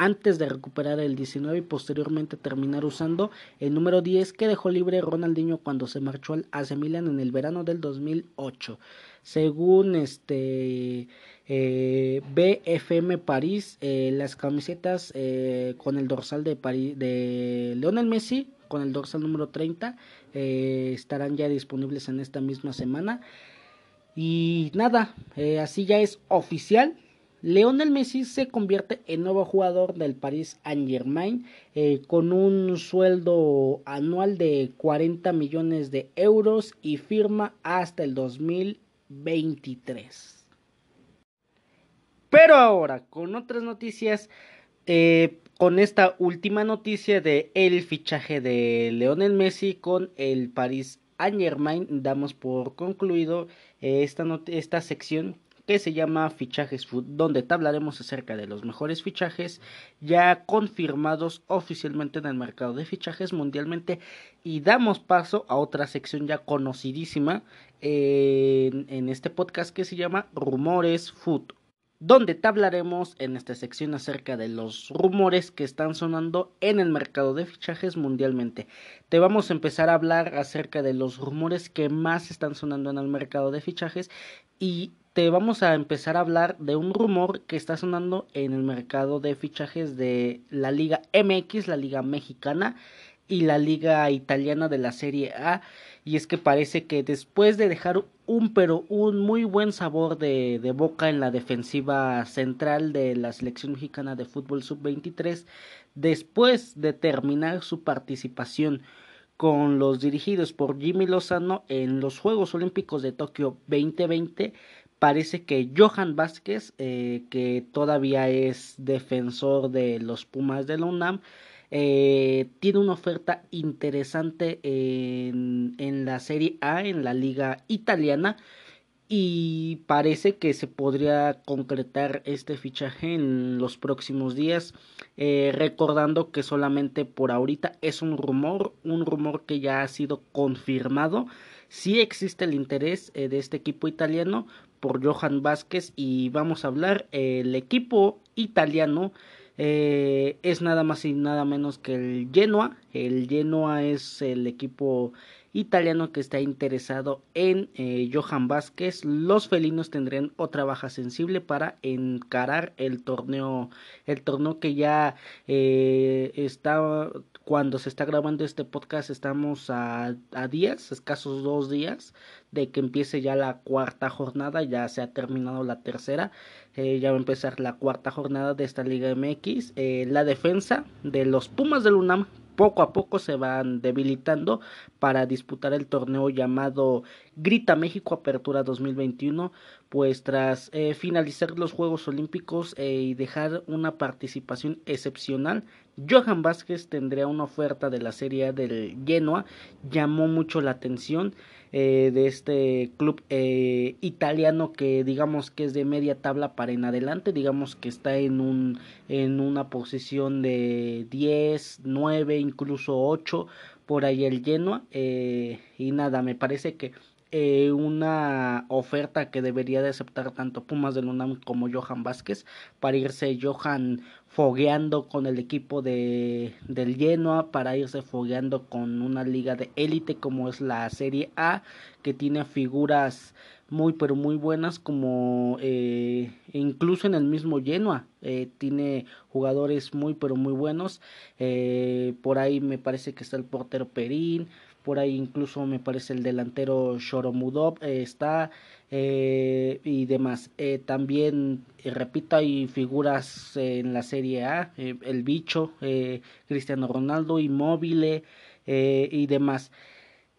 A: antes de recuperar el 19 y posteriormente terminar usando el número 10 que dejó libre Ronaldinho cuando se marchó al AC en el verano del 2008. Según este eh, BFM París, eh, las camisetas eh, con el dorsal de, París, de Lionel Messi, con el dorsal número 30, eh, estarán ya disponibles en esta misma semana. Y nada, así ya es oficial. Leonel Messi se convierte en nuevo jugador del Paris Saint Germain eh, con un sueldo anual de 40 millones de euros y firma hasta el 2023. Pero ahora, con otras noticias, eh, con esta última noticia de el fichaje de Leonel Messi con el Paris Saint Germain, damos por concluido eh, esta, esta sección que se llama Fichajes Food, donde te acerca de los mejores fichajes ya confirmados oficialmente en el mercado de fichajes mundialmente y damos paso a otra sección ya conocidísima en, en este podcast que se llama Rumores Food donde te hablaremos en esta sección acerca de los rumores que están sonando en el mercado de fichajes mundialmente. Te vamos a empezar a hablar acerca de los rumores que más están sonando en el mercado de fichajes y te vamos a empezar a hablar de un rumor que está sonando en el mercado de fichajes de la Liga MX, la Liga Mexicana y la Liga Italiana de la Serie A. Y es que parece que después de dejar un pero un muy buen sabor de, de boca en la defensiva central de la selección mexicana de fútbol sub-23, después de terminar su participación con los dirigidos por Jimmy Lozano en los Juegos Olímpicos de Tokio 2020, parece que Johan Vázquez, eh, que todavía es defensor de los Pumas de la UNAM, eh, tiene una oferta interesante en, en, la Serie A, en la liga italiana, y parece que se podría concretar este fichaje en los próximos días, eh, recordando que solamente por ahorita es un rumor, un rumor que ya ha sido confirmado. Sí existe el interés de este equipo italiano, por Johan Vázquez y vamos a hablar el equipo italiano eh, es nada más y nada menos que el Genoa. El Genoa es el equipo italiano que está interesado en eh, Johan Vázquez. Los felinos tendrían otra baja sensible para encarar el torneo, el torneo que ya eh, está cuando se está grabando este podcast estamos a, días, escasos dos días de que empiece ya la cuarta jornada, ya se ha terminado la tercera, eh, ya va a empezar la cuarta jornada de esta Liga MX. Eh, la defensa de los Pumas del UNAM poco a poco se van debilitando para disputar el torneo llamado Grita México Apertura 2021, pues tras eh, finalizar los Juegos Olímpicos eh, y dejar una participación excepcional, Johan Vázquez tendría una oferta de la Serie del Genoa, llamó mucho la atención eh, de este club eh, italiano que digamos que es de media tabla para en adelante, digamos que está en un en una posición de 10, 9, incluso 8 por ahí el Genoa y nada, me parece que eh, una oferta que debería de aceptar tanto Pumas del UNAM como Johan Vázquez para irse Johan fogueando con el equipo de del Genoa para irse fogueando con una liga de élite como es la Serie A que tiene figuras muy pero muy buenas como eh, incluso en el mismo Genoa eh, tiene jugadores muy pero muy buenos. Eh, por ahí me parece que está el portero Perín por ahí incluso me parece el delantero Shoromudov está y demás. también, repito, hay figuras en la Serie A, el bicho, Cristiano Ronaldo, Inmóvil y demás.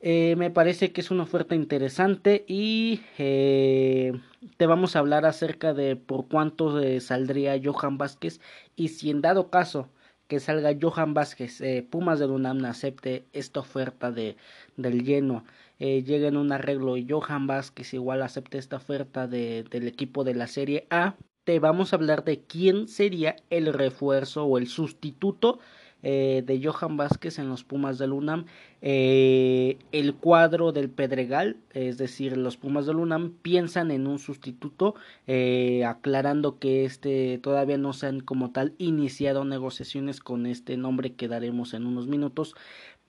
A: Eh, me parece que es una oferta interesante y eh, te vamos a hablar acerca de por cuánto eh, saldría Johan Vázquez y si en dado caso que salga Johan Vázquez, Pumas de UNAM acepte esta oferta de, del lleno, llegue en un arreglo y Johan Vázquez igual acepte esta oferta de, del equipo de la Serie A, te vamos a hablar de quién sería el refuerzo o el sustituto eh, de Johan Vázquez en los Pumas del UNAM, eh, el cuadro del Pedregal, es decir, los Pumas del UNAM piensan en un sustituto, eh, aclarando que este todavía no se han como tal iniciado negociaciones con este nombre que daremos en unos minutos,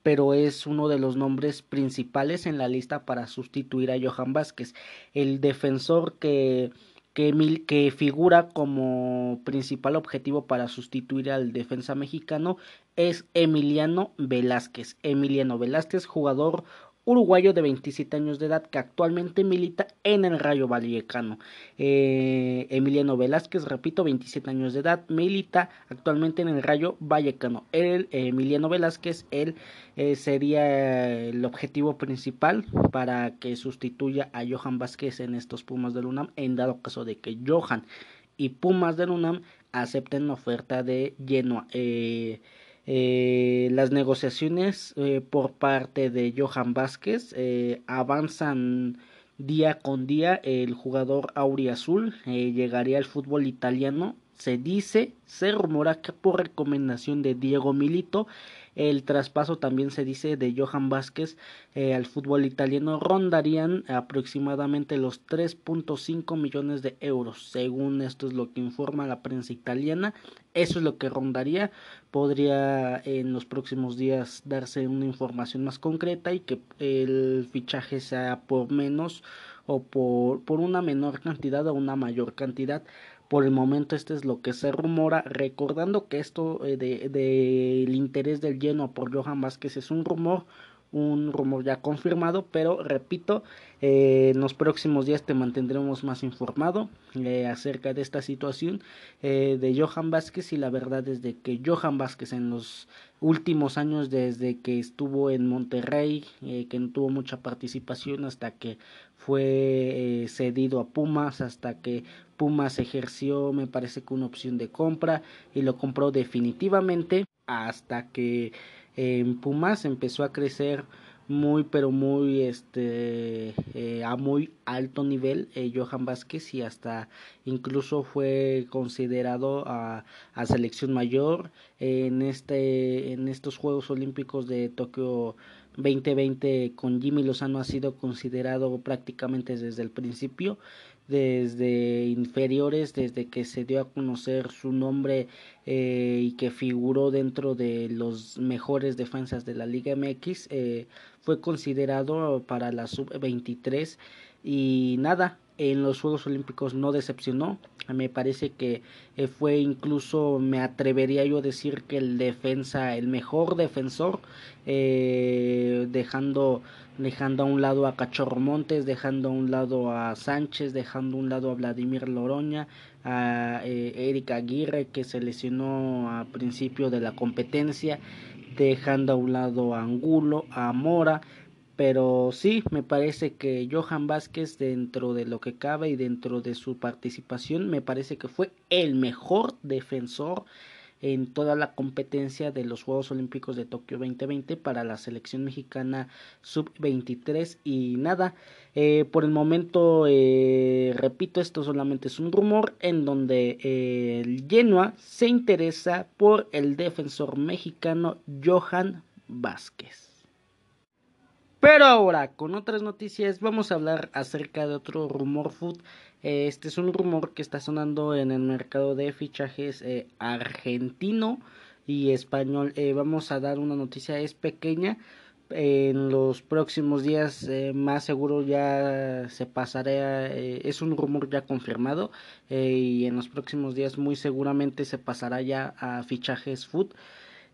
A: pero es uno de los nombres principales en la lista para sustituir a Johan Vázquez, el defensor que que, que, figura como principal objetivo para sustituir al defensa mexicano es Emiliano Velázquez. Emiliano Velázquez, jugador uruguayo de 27 años de edad que actualmente milita en el Rayo Vallecano. Eh, Emiliano Velázquez, repito, 27 años de edad, milita actualmente en el Rayo Vallecano. El, Emiliano Velázquez, él eh, sería el objetivo principal para que sustituya a Johan Vázquez en estos Pumas del UNAM, en dado caso de que Johan y Pumas del UNAM acepten la oferta de Genoa. Eh, eh, las negociaciones eh, por parte de Johan Vázquez eh, avanzan día con día. El jugador Auriazul llegaría al fútbol italiano. Se dice, se rumora que por recomendación de Diego Milito el traspaso también se dice de Johan Vázquez eh, al fútbol italiano rondarían aproximadamente los 3.5 millones de euros. Según esto es lo que informa la prensa italiana. Eso es lo que rondaría. Podría en los próximos días darse una información más concreta y que el fichaje sea por menos o por, por una menor cantidad o una mayor cantidad por el momento este es lo que se rumora, recordando que esto eh, del de, interés del lleno por Johan Vázquez es un rumor, un rumor ya confirmado, pero repito, eh, en los próximos días te mantendremos más informado eh, acerca de esta situación eh, de Johan Vázquez y la verdad es de que Johan Vázquez en los últimos años desde que estuvo en Monterrey, que no tuvo mucha participación hasta que fue cedido a Pumas, hasta que Pumas ejerció me parece que una opción de compra y lo compró definitivamente hasta que en Pumas empezó a crecer muy pero muy este eh, a muy alto nivel eh, Johan Vázquez y hasta incluso fue considerado a, a selección mayor en este en estos Juegos Olímpicos de Tokio 2020 con Jimmy Lozano. Ha sido considerado prácticamente desde el principio desde inferiores, desde que se dio a conocer su nombre eh, y que figuró dentro de los mejores defensas de la Liga MX, eh, fue considerado para la sub-23 y nada, en los Juegos Olímpicos no decepcionó. Me parece que eh, fue incluso, me atrevería yo a decir que el defensa, el mejor defensor, eh, dejando, dejando a un lado a Cachorro Montes, dejando a un lado a Sánchez, dejando a un lado a Vladimir Loroña, a eh, Erika Aguirre que se lesionó a principio de la competencia, dejando a un lado a Angulo, a Mora, pero sí, me parece que Johan Vázquez dentro de lo que cabe y dentro de su participación, me parece que fue el mejor defensor en toda la competencia de los Juegos Olímpicos de Tokio 2020 para la selección mexicana sub-23 y nada, eh, por el momento, eh, repito, esto solamente es un rumor en donde eh, el Genoa se interesa por el defensor mexicano Johan Vázquez. Pero ahora, con otras noticias, vamos a hablar acerca de otro rumor food. Este es un rumor que está sonando en el mercado de fichajes eh, argentino y español. Eh, vamos a dar una noticia, es pequeña. En los próximos días, eh, más seguro ya se pasará. es un rumor ya confirmado. y en los próximos días, muy seguramente se pasará ya a fichajes food.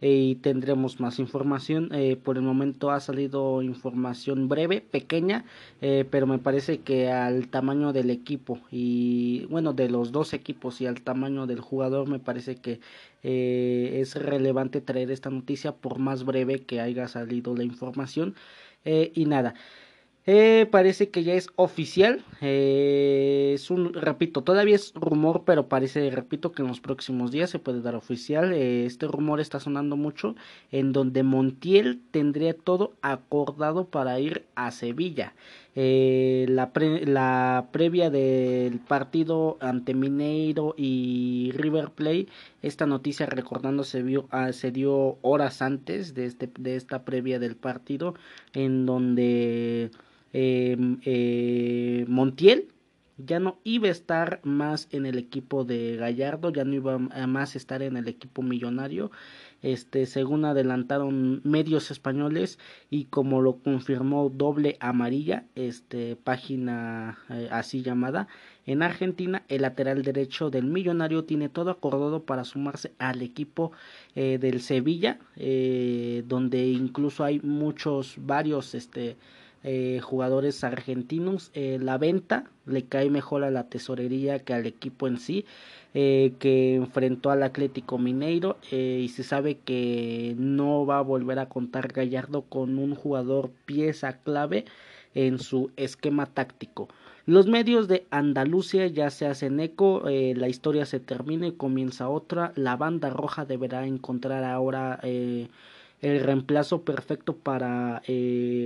A: Y tendremos más información. Eh, por el momento ha salido información breve, pequeña, eh, pero me parece que al tamaño del equipo y bueno, de los dos equipos y al tamaño del jugador, me parece que eh, es relevante traer esta noticia por más breve que haya salido la información. y nada. Eh, parece que ya es oficial. Eh, es un, repito, todavía es rumor, pero parece, repito, que en los próximos días se puede dar oficial. Eh, este rumor está sonando mucho, en donde Montiel tendría todo acordado para ir a Sevilla. la, la previa del partido ante Mineiro y River Plate, esta noticia recordando se, vio, ah, se dio horas antes de, este, de esta previa del partido, en donde Em, eh, Montiel ya no iba a estar más en el equipo de Gallardo, ya no iba a más estar en el equipo millonario. Este, según adelantaron medios españoles y como lo confirmó doble amarilla, este, página eh, así llamada, en Argentina el lateral derecho del millonario tiene todo acordado para sumarse al equipo eh, del Sevilla, eh, donde incluso hay muchos, varios, este, eh, jugadores argentinos. Eh, la venta le cae mejor a la tesorería que al equipo en sí, eh, que enfrentó al Atlético Mineiro y se sabe que no va a volver a contar Gallardo con un jugador pieza clave en su esquema táctico. Los medios de Andalucía ya se hacen eco, la historia se termina y comienza otra. La banda roja deberá encontrar ahora el reemplazo perfecto para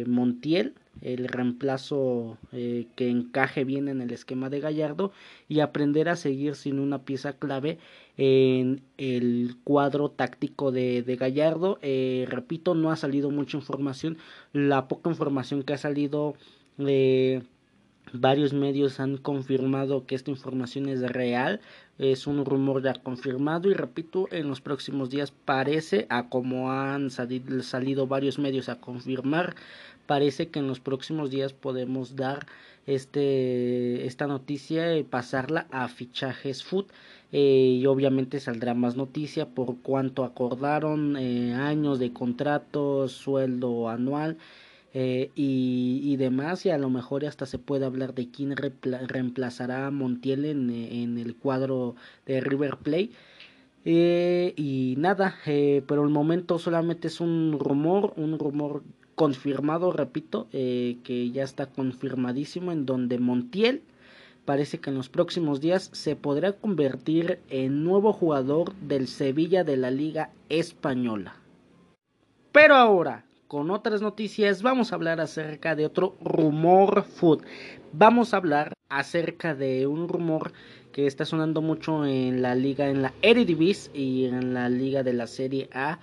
A: Montiel el reemplazo eh, que encaje bien en el esquema de Gallardo y aprender a seguir sin una pieza clave en el cuadro táctico de, de Gallardo. Eh, repito, no ha salido mucha información. La poca información que ha salido, eh, varios medios han confirmado que esta información es real. Es un rumor ya confirmado y repito, en los próximos días parece, a como han salido varios medios a confirmar, parece que en los próximos días podemos dar este esta noticia y pasarla a fichajes food eh, y obviamente saldrá más noticia por cuánto acordaron eh, años de contrato sueldo anual eh, y, y, demás. Y a lo mejor hasta se puede hablar de quién reemplazará a Montiel en, en, el cuadro de River Plate. Y nada, pero el momento solamente es un rumor, un rumor confirmado, repito, eh, que ya está confirmadísimo en donde Montiel parece que en los próximos días se podrá convertir en nuevo jugador del Sevilla de la Liga Española. Pero ahora, con otras noticias, vamos a hablar acerca de otro rumor food. Vamos a hablar acerca de un rumor que está sonando mucho en la liga, en la Eredivisie y en la liga de la Serie A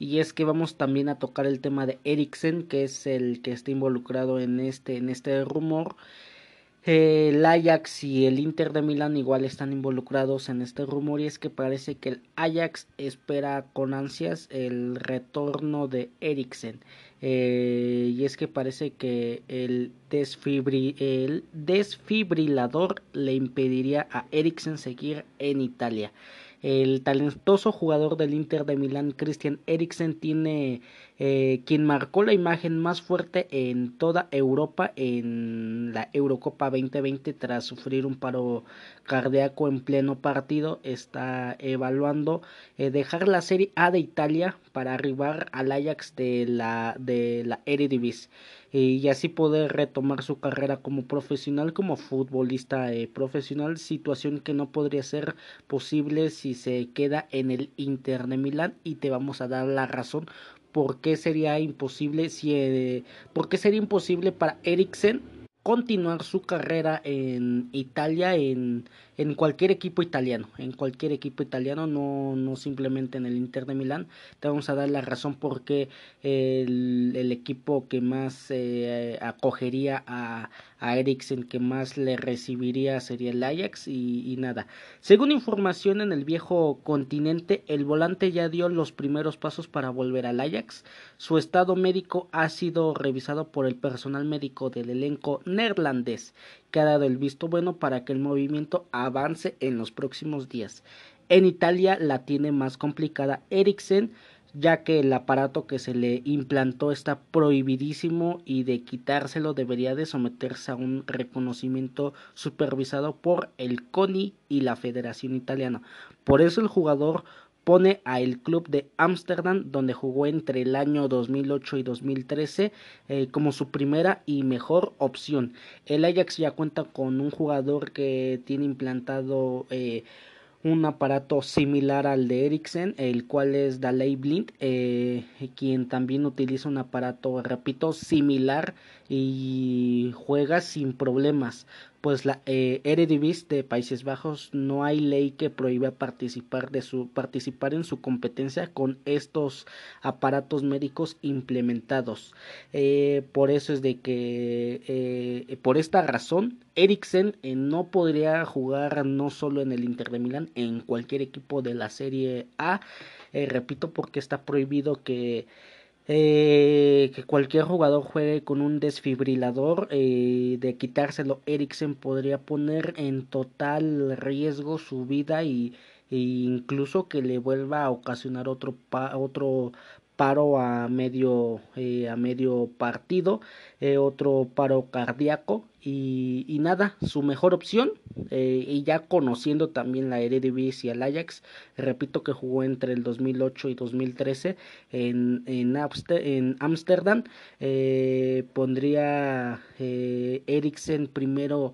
A: y es que vamos también a tocar el tema de Eriksen que es el que está involucrado en este en este rumor. El Ajax y el Inter de Milán igual están involucrados en este rumor y es que parece que el Ajax espera con ansias el retorno de Eriksen. Eh, y es que parece que el, el desfibrilador le impediría a Eriksen seguir en Italia el talentoso jugador del Inter de Milán, Christian Eriksen, tiene eh, quien marcó la imagen más fuerte en toda Europa en la Eurocopa 2020 tras sufrir un paro cardíaco en pleno partido, está evaluando eh, dejar la Serie A de Italia para arribar al Ajax de la, de la Eredivisie y así poder retomar su carrera como profesional, como futbolista eh, profesional, situación que no podría ser posible si se queda en el Inter de Milán y te vamos a dar la razón por qué sería imposible si eh, por qué sería imposible para Eriksen continuar su carrera en Italia en en cualquier equipo italiano, en cualquier equipo italiano, no, no simplemente en el Inter de Milán. Te vamos a dar la razón porque el, el equipo que más eh, acogería a, a Eriksen, que más le recibiría sería el Ajax y, nada. Según información en el viejo continente, el volante ya dio los primeros pasos para volver al Ajax. Su estado médico ha sido revisado por el personal médico del elenco neerlandés que ha dado el visto bueno para que el movimiento avance en los próximos días. En Italia la tiene más complicada Eriksen, ya que el aparato que se le implantó está prohibidísimo y de quitárselo debería de someterse a un reconocimiento supervisado por el CONI y la Federación Italiana. Por eso el jugador pone a el club de Ámsterdam donde jugó entre el año 2008 y 2013 eh, como su primera y mejor opción. El Ajax ya cuenta con un jugador que tiene implantado eh, un aparato similar al de Ericsson, el cual es Daley Blind, eh, quien también utiliza un aparato, repito, similar y juega sin problemas pues la eh, Eredivisie de Países Bajos no hay ley que prohíba participar de su participar en su competencia con estos aparatos médicos implementados. Eh, por eso es de que eh, por esta razón Eriksen eh, no podría jugar no solo en el Inter de Milán en cualquier equipo de la Serie A. Eh, repito porque está prohibido que eh, que cualquier jugador juegue con un desfibrilador eh, de quitárselo Eriksen podría poner en total riesgo su vida y, e incluso que le vuelva a ocasionar otro otro paro a medio eh, a medio partido eh, otro paro cardíaco y, nada su mejor opción eh, y ya conociendo también la Eredivisie y el Ajax repito que jugó entre el 2008 y 2013 en en, en Amsterdam eh, pondría eh, Eriksen primero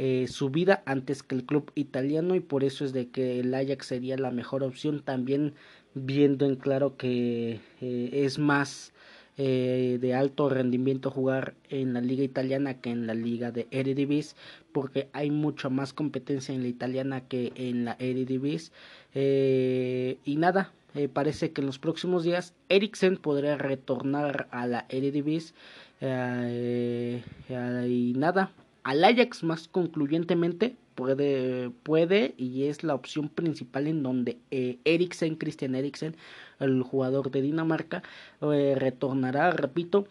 A: eh, su vida antes que el club italiano y por eso es de que el Ajax sería la mejor opción también viendo en claro que eh, es más eh, de alto rendimiento jugar en la liga italiana que en la liga de Eredivisie porque hay mucha más competencia en la italiana que en la Eredivisie. Eh, y nada parece que en los próximos días Eriksen podría retornar a la Eredivisie. Y nada al Ajax más concluyentemente puede, puede y es la opción principal en donde eh, Eriksen, Christian Eriksen, el jugador de Dinamarca, eh, retornará, repito,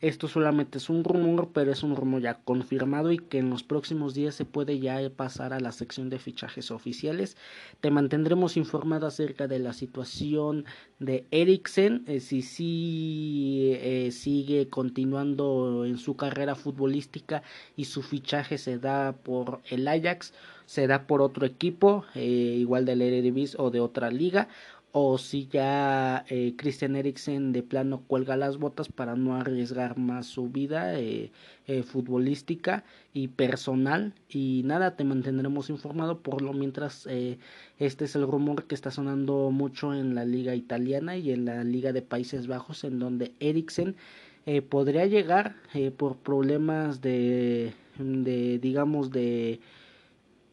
A: esto solamente es un rumor, pero es un rumor ya confirmado y que en los próximos días se puede ya pasar a la sección de fichajes oficiales. Te mantendremos informado acerca de la situación de Eriksen, eh, si eh, sigue continuando en su carrera futbolística y su fichaje se da por el Ajax, se da por otro equipo, eh, igual del Eredivisie o de otra liga o si ya eh, Christian Eriksen de plano cuelga las botas para no arriesgar más su vida eh, eh, futbolística y personal. Y nada te mantendremos informado. Por lo mientras eh, este es el rumor que está sonando mucho en la liga italiana y en la liga de Países Bajos en donde Eriksen eh, podría llegar eh, por problemas de, de digamos de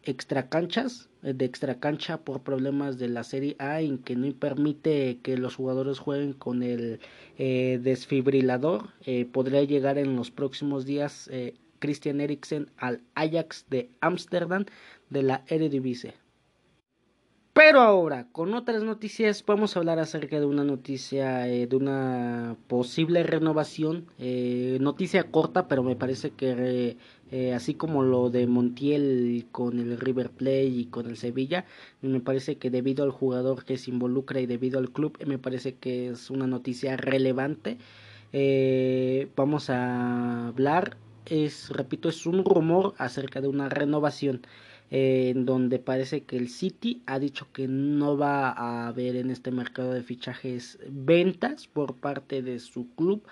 A: extracanchas eh, de extracancha por problemas de la Serie A en que no permite que los jugadores jueguen con el eh, desfibrilador eh, podría llegar en los próximos días eh, Christian Eriksen al Ajax de Ámsterdam de la Eredivisie pero ahora, con otras noticias, vamos a hablar acerca de una noticia, de una posible renovación. Noticia corta, pero me parece que así como lo de Montiel con el River Plate y con el Sevilla, me parece que debido al jugador que se involucra y debido al club, me parece que es una noticia relevante. Eh, vamos a hablar, es, repito, es un rumor acerca de una renovación eh, en donde parece que el City ha dicho que no va a haber en este mercado de fichajes ventas por parte de su club.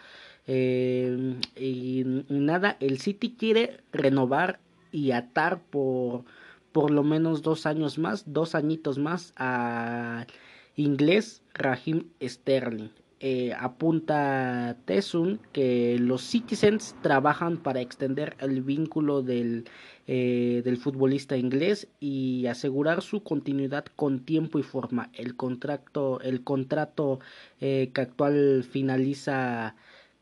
A: Eh, y nada, el City quiere renovar y atar por por lo menos dos años más, dos añitos más a inglés Raheem Sterling. Eh, apunta Tesun que los Citizens trabajan para extender el vínculo del eh, del futbolista inglés y asegurar su continuidad con tiempo y forma. El contrato, el contrato eh, que actual finaliza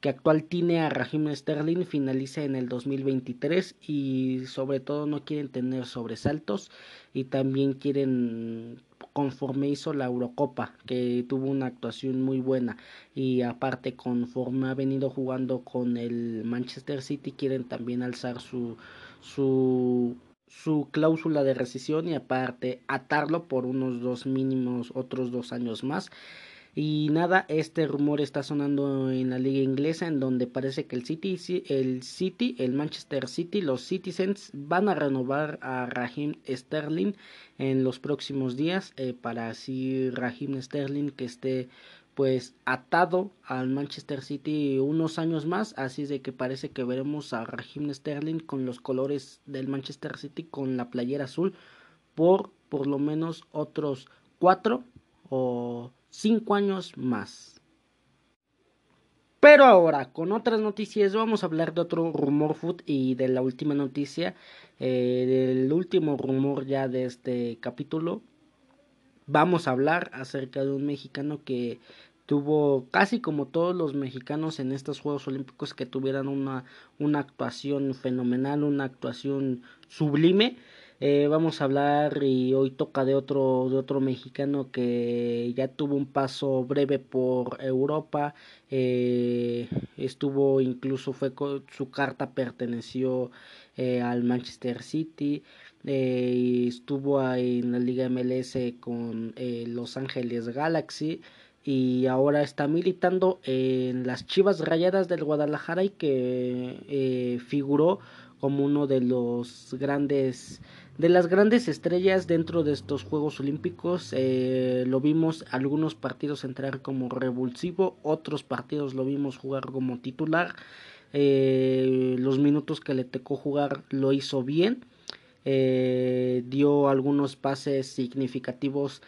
A: que actual tiene a Raheem Sterling finaliza en el 2023 y sobre todo no quieren tener sobresaltos y también quieren conforme hizo la Eurocopa que tuvo una actuación muy buena y aparte conforme ha venido jugando con el Manchester City quieren también alzar su su, su cláusula de rescisión y aparte atarlo por unos dos mínimos, otros dos años más. Y nada, este rumor está sonando en la liga inglesa en donde parece que el City, el City, el Manchester City, los Citizens van a renovar a Raheem Sterling en los próximos días eh, para así Raheem Sterling que esté pues atado al Manchester City unos años más, así de que parece que veremos a Raheem Sterling con los colores del Manchester City con la playera azul por por lo menos otros cuatro o cinco años más. Pero ahora, con otras noticias, vamos a hablar de otro rumor food y de la última noticia, eh, del último rumor ya de este capítulo. Vamos a hablar acerca de un mexicano que tuvo casi como todos los mexicanos en estos Juegos Olímpicos que tuvieran una, una actuación fenomenal, una actuación sublime. Eh, vamos a hablar y hoy toca de otro de otro mexicano que ya tuvo un paso breve por Europa eh, estuvo incluso fue su carta perteneció eh, al Manchester City y estuvo en la Liga MLS con Los Ángeles Galaxy y ahora está militando en las Chivas Rayadas del Guadalajara y que figuró como uno de los grandes de las grandes estrellas dentro de estos Juegos Olímpicos. Eh, lo vimos algunos partidos entrar como revulsivo, otros partidos lo vimos jugar como titular. Eh, los minutos que le tocó jugar lo hizo bien. Eh, dio algunos pases significativos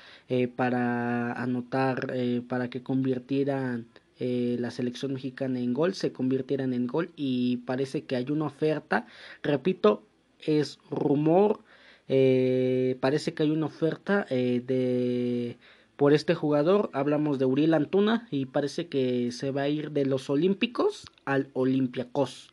A: para anotar, para que convirtieran la selección mexicana en gol, se convirtieran en gol y parece que hay una oferta, repito, es rumor, eh, parece que hay una oferta eh, de por este jugador. Hablamos de Uriel Antuna y parece que se va a ir de los Olímpicos al Olympiacos.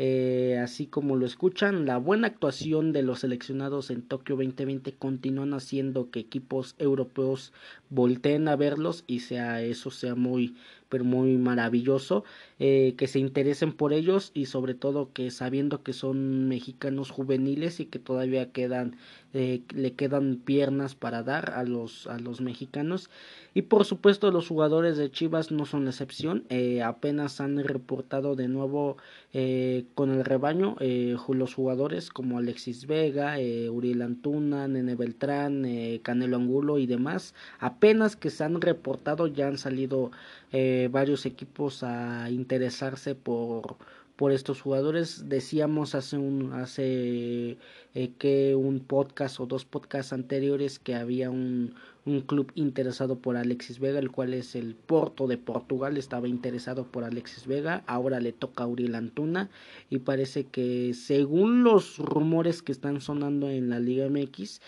A: Eh, así como lo escuchan, la buena actuación de los seleccionados en Tokio 2020 continúan haciendo que equipos europeos volteen a verlos y sea eso sea muy pero muy maravilloso eh, que se interesen por ellos y sobre todo que sabiendo que son mexicanos juveniles y que todavía quedan eh, le quedan piernas para dar a los a los mexicanos. Y por supuesto los jugadores de Chivas no son la excepción. Eh, apenas han reportado de nuevo con el rebaño los jugadores como Alexis Vega Uriel Antuna Nene Beltrán Canelo Angulo y demás. Apenas que se han reportado ya han salido eh, varios equipos a interesarse por por estos jugadores. Decíamos hace un hace eh, que un podcast o dos podcasts anteriores que había un, un club interesado por Alexis Vega el cual es el Porto de Portugal estaba interesado por Alexis Vega ahora le toca a Uriel Antuna y parece que según los rumores que están sonando en la Liga MX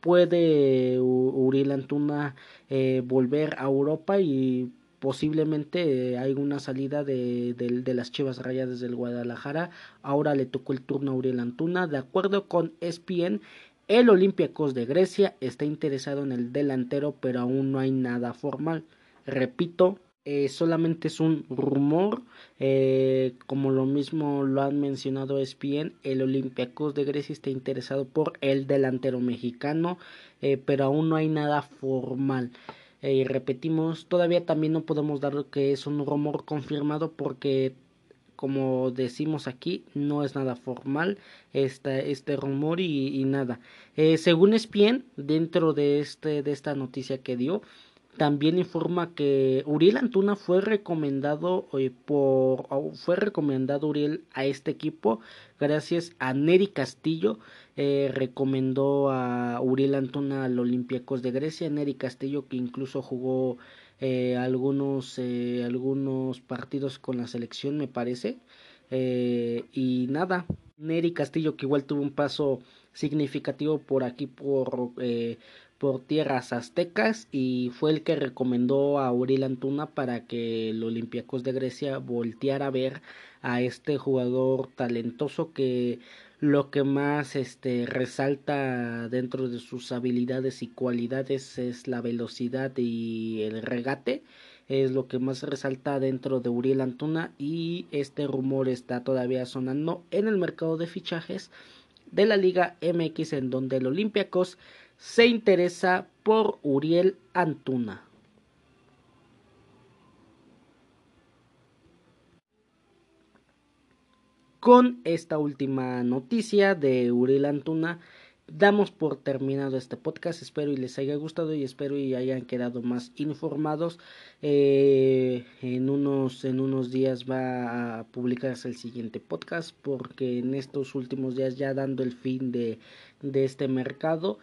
A: puede Uriel Antuna eh, volver a Europa y posiblemente hay una salida de, de, las Chivas Rayadas del Guadalajara. Ahora le tocó el turno a Uriel Antuna. De acuerdo con ESPN, el Olympiacos de Grecia está interesado en el delantero, pero aún no hay nada formal. Repito, eh, solamente es un rumor, eh, como lo mismo lo han mencionado ESPN, el Olympiacos de Grecia está interesado por el delantero mexicano, eh, pero aún no hay nada formal. Eh, y repetimos, todavía también no podemos dar lo que es un rumor confirmado porque como decimos aquí, no es nada formal este, rumor y, nada. Eh, según ESPN, dentro de, este, de esta noticia que dio, también informa que Uriel Antuna fue recomendado eh, por fue recomendado Uriel a este equipo gracias a Neri Castillo eh, recomendó a Uriel Antuna al Olympiacos de Grecia Neri Castillo que incluso jugó eh, algunos algunos partidos con la selección me parece y nada Neri Castillo que igual tuvo un paso significativo por aquí por por tierras aztecas y fue el que recomendó a Uriel Antuna para que el Olympiacos de Grecia volteara a ver a este jugador talentoso que lo que más este resalta dentro de sus habilidades y cualidades es la velocidad y el regate. Es lo que más resalta dentro de Uriel Antuna y este rumor está todavía sonando en el mercado de fichajes de la Liga MX en donde el Olympiacos se interesa por Uriel Antuna. Con esta última noticia de Uriel Antuna, damos por terminado este podcast. Espero y les haya gustado y espero y hayan quedado más informados. Eh, en, unos, en unos días va a publicarse el siguiente podcast porque en estos últimos días ya dando el fin de, de este mercado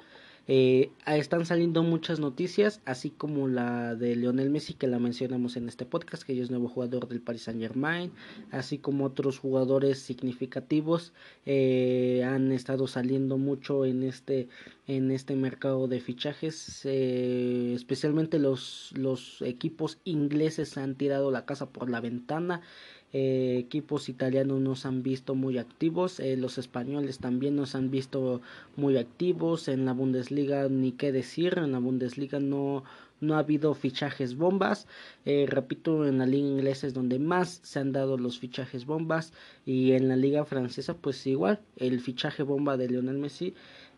A: eh, están saliendo muchas noticias, así como la de Lionel Messi, que la mencionamos en este podcast, que ella es nuevo jugador del Paris Saint Germain, así como otros jugadores significativos eh, han estado saliendo mucho en este, en este mercado de fichajes, eh, especialmente los, los equipos ingleses han tirado la casa por la ventana. Eh, equipos italianos nos han visto muy activos, eh, los españoles también nos han visto muy activos, en la Bundesliga ni qué decir, en la Bundesliga no, no ha habido fichajes bombas, eh, repito, en la liga inglesa es donde más se han dado los fichajes bombas y en la liga francesa pues igual, el fichaje bomba de Lionel Messi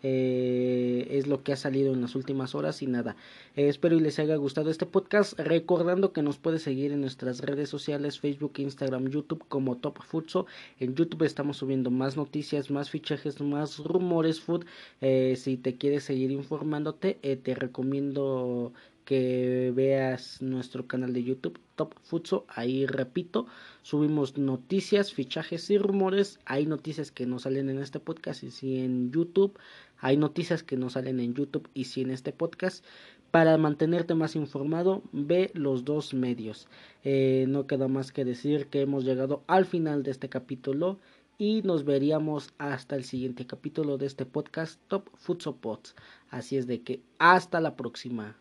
A: eh, es lo que ha salido en las últimas horas y nada. Eh, espero y les haya gustado este podcast. Recordando que nos puede seguir en nuestras redes sociales, Facebook, Instagram, YouTube como Top Futso. En YouTube estamos subiendo más noticias, más fichajes, más rumores food. Eh, si te quieres seguir informándote, te recomiendo que veas nuestro canal de YouTube Top Futso. Ahí repito, subimos noticias, fichajes y rumores. Hay noticias que no salen en este podcast y si en YouTube. Hay noticias que no salen en YouTube y si en este podcast. Para mantenerte más informado, ve los dos medios. Eh, no queda más que decir que hemos llegado al final de este capítulo y nos veríamos hasta el siguiente capítulo de este podcast Top Futso Pods. Así es de que hasta la próxima.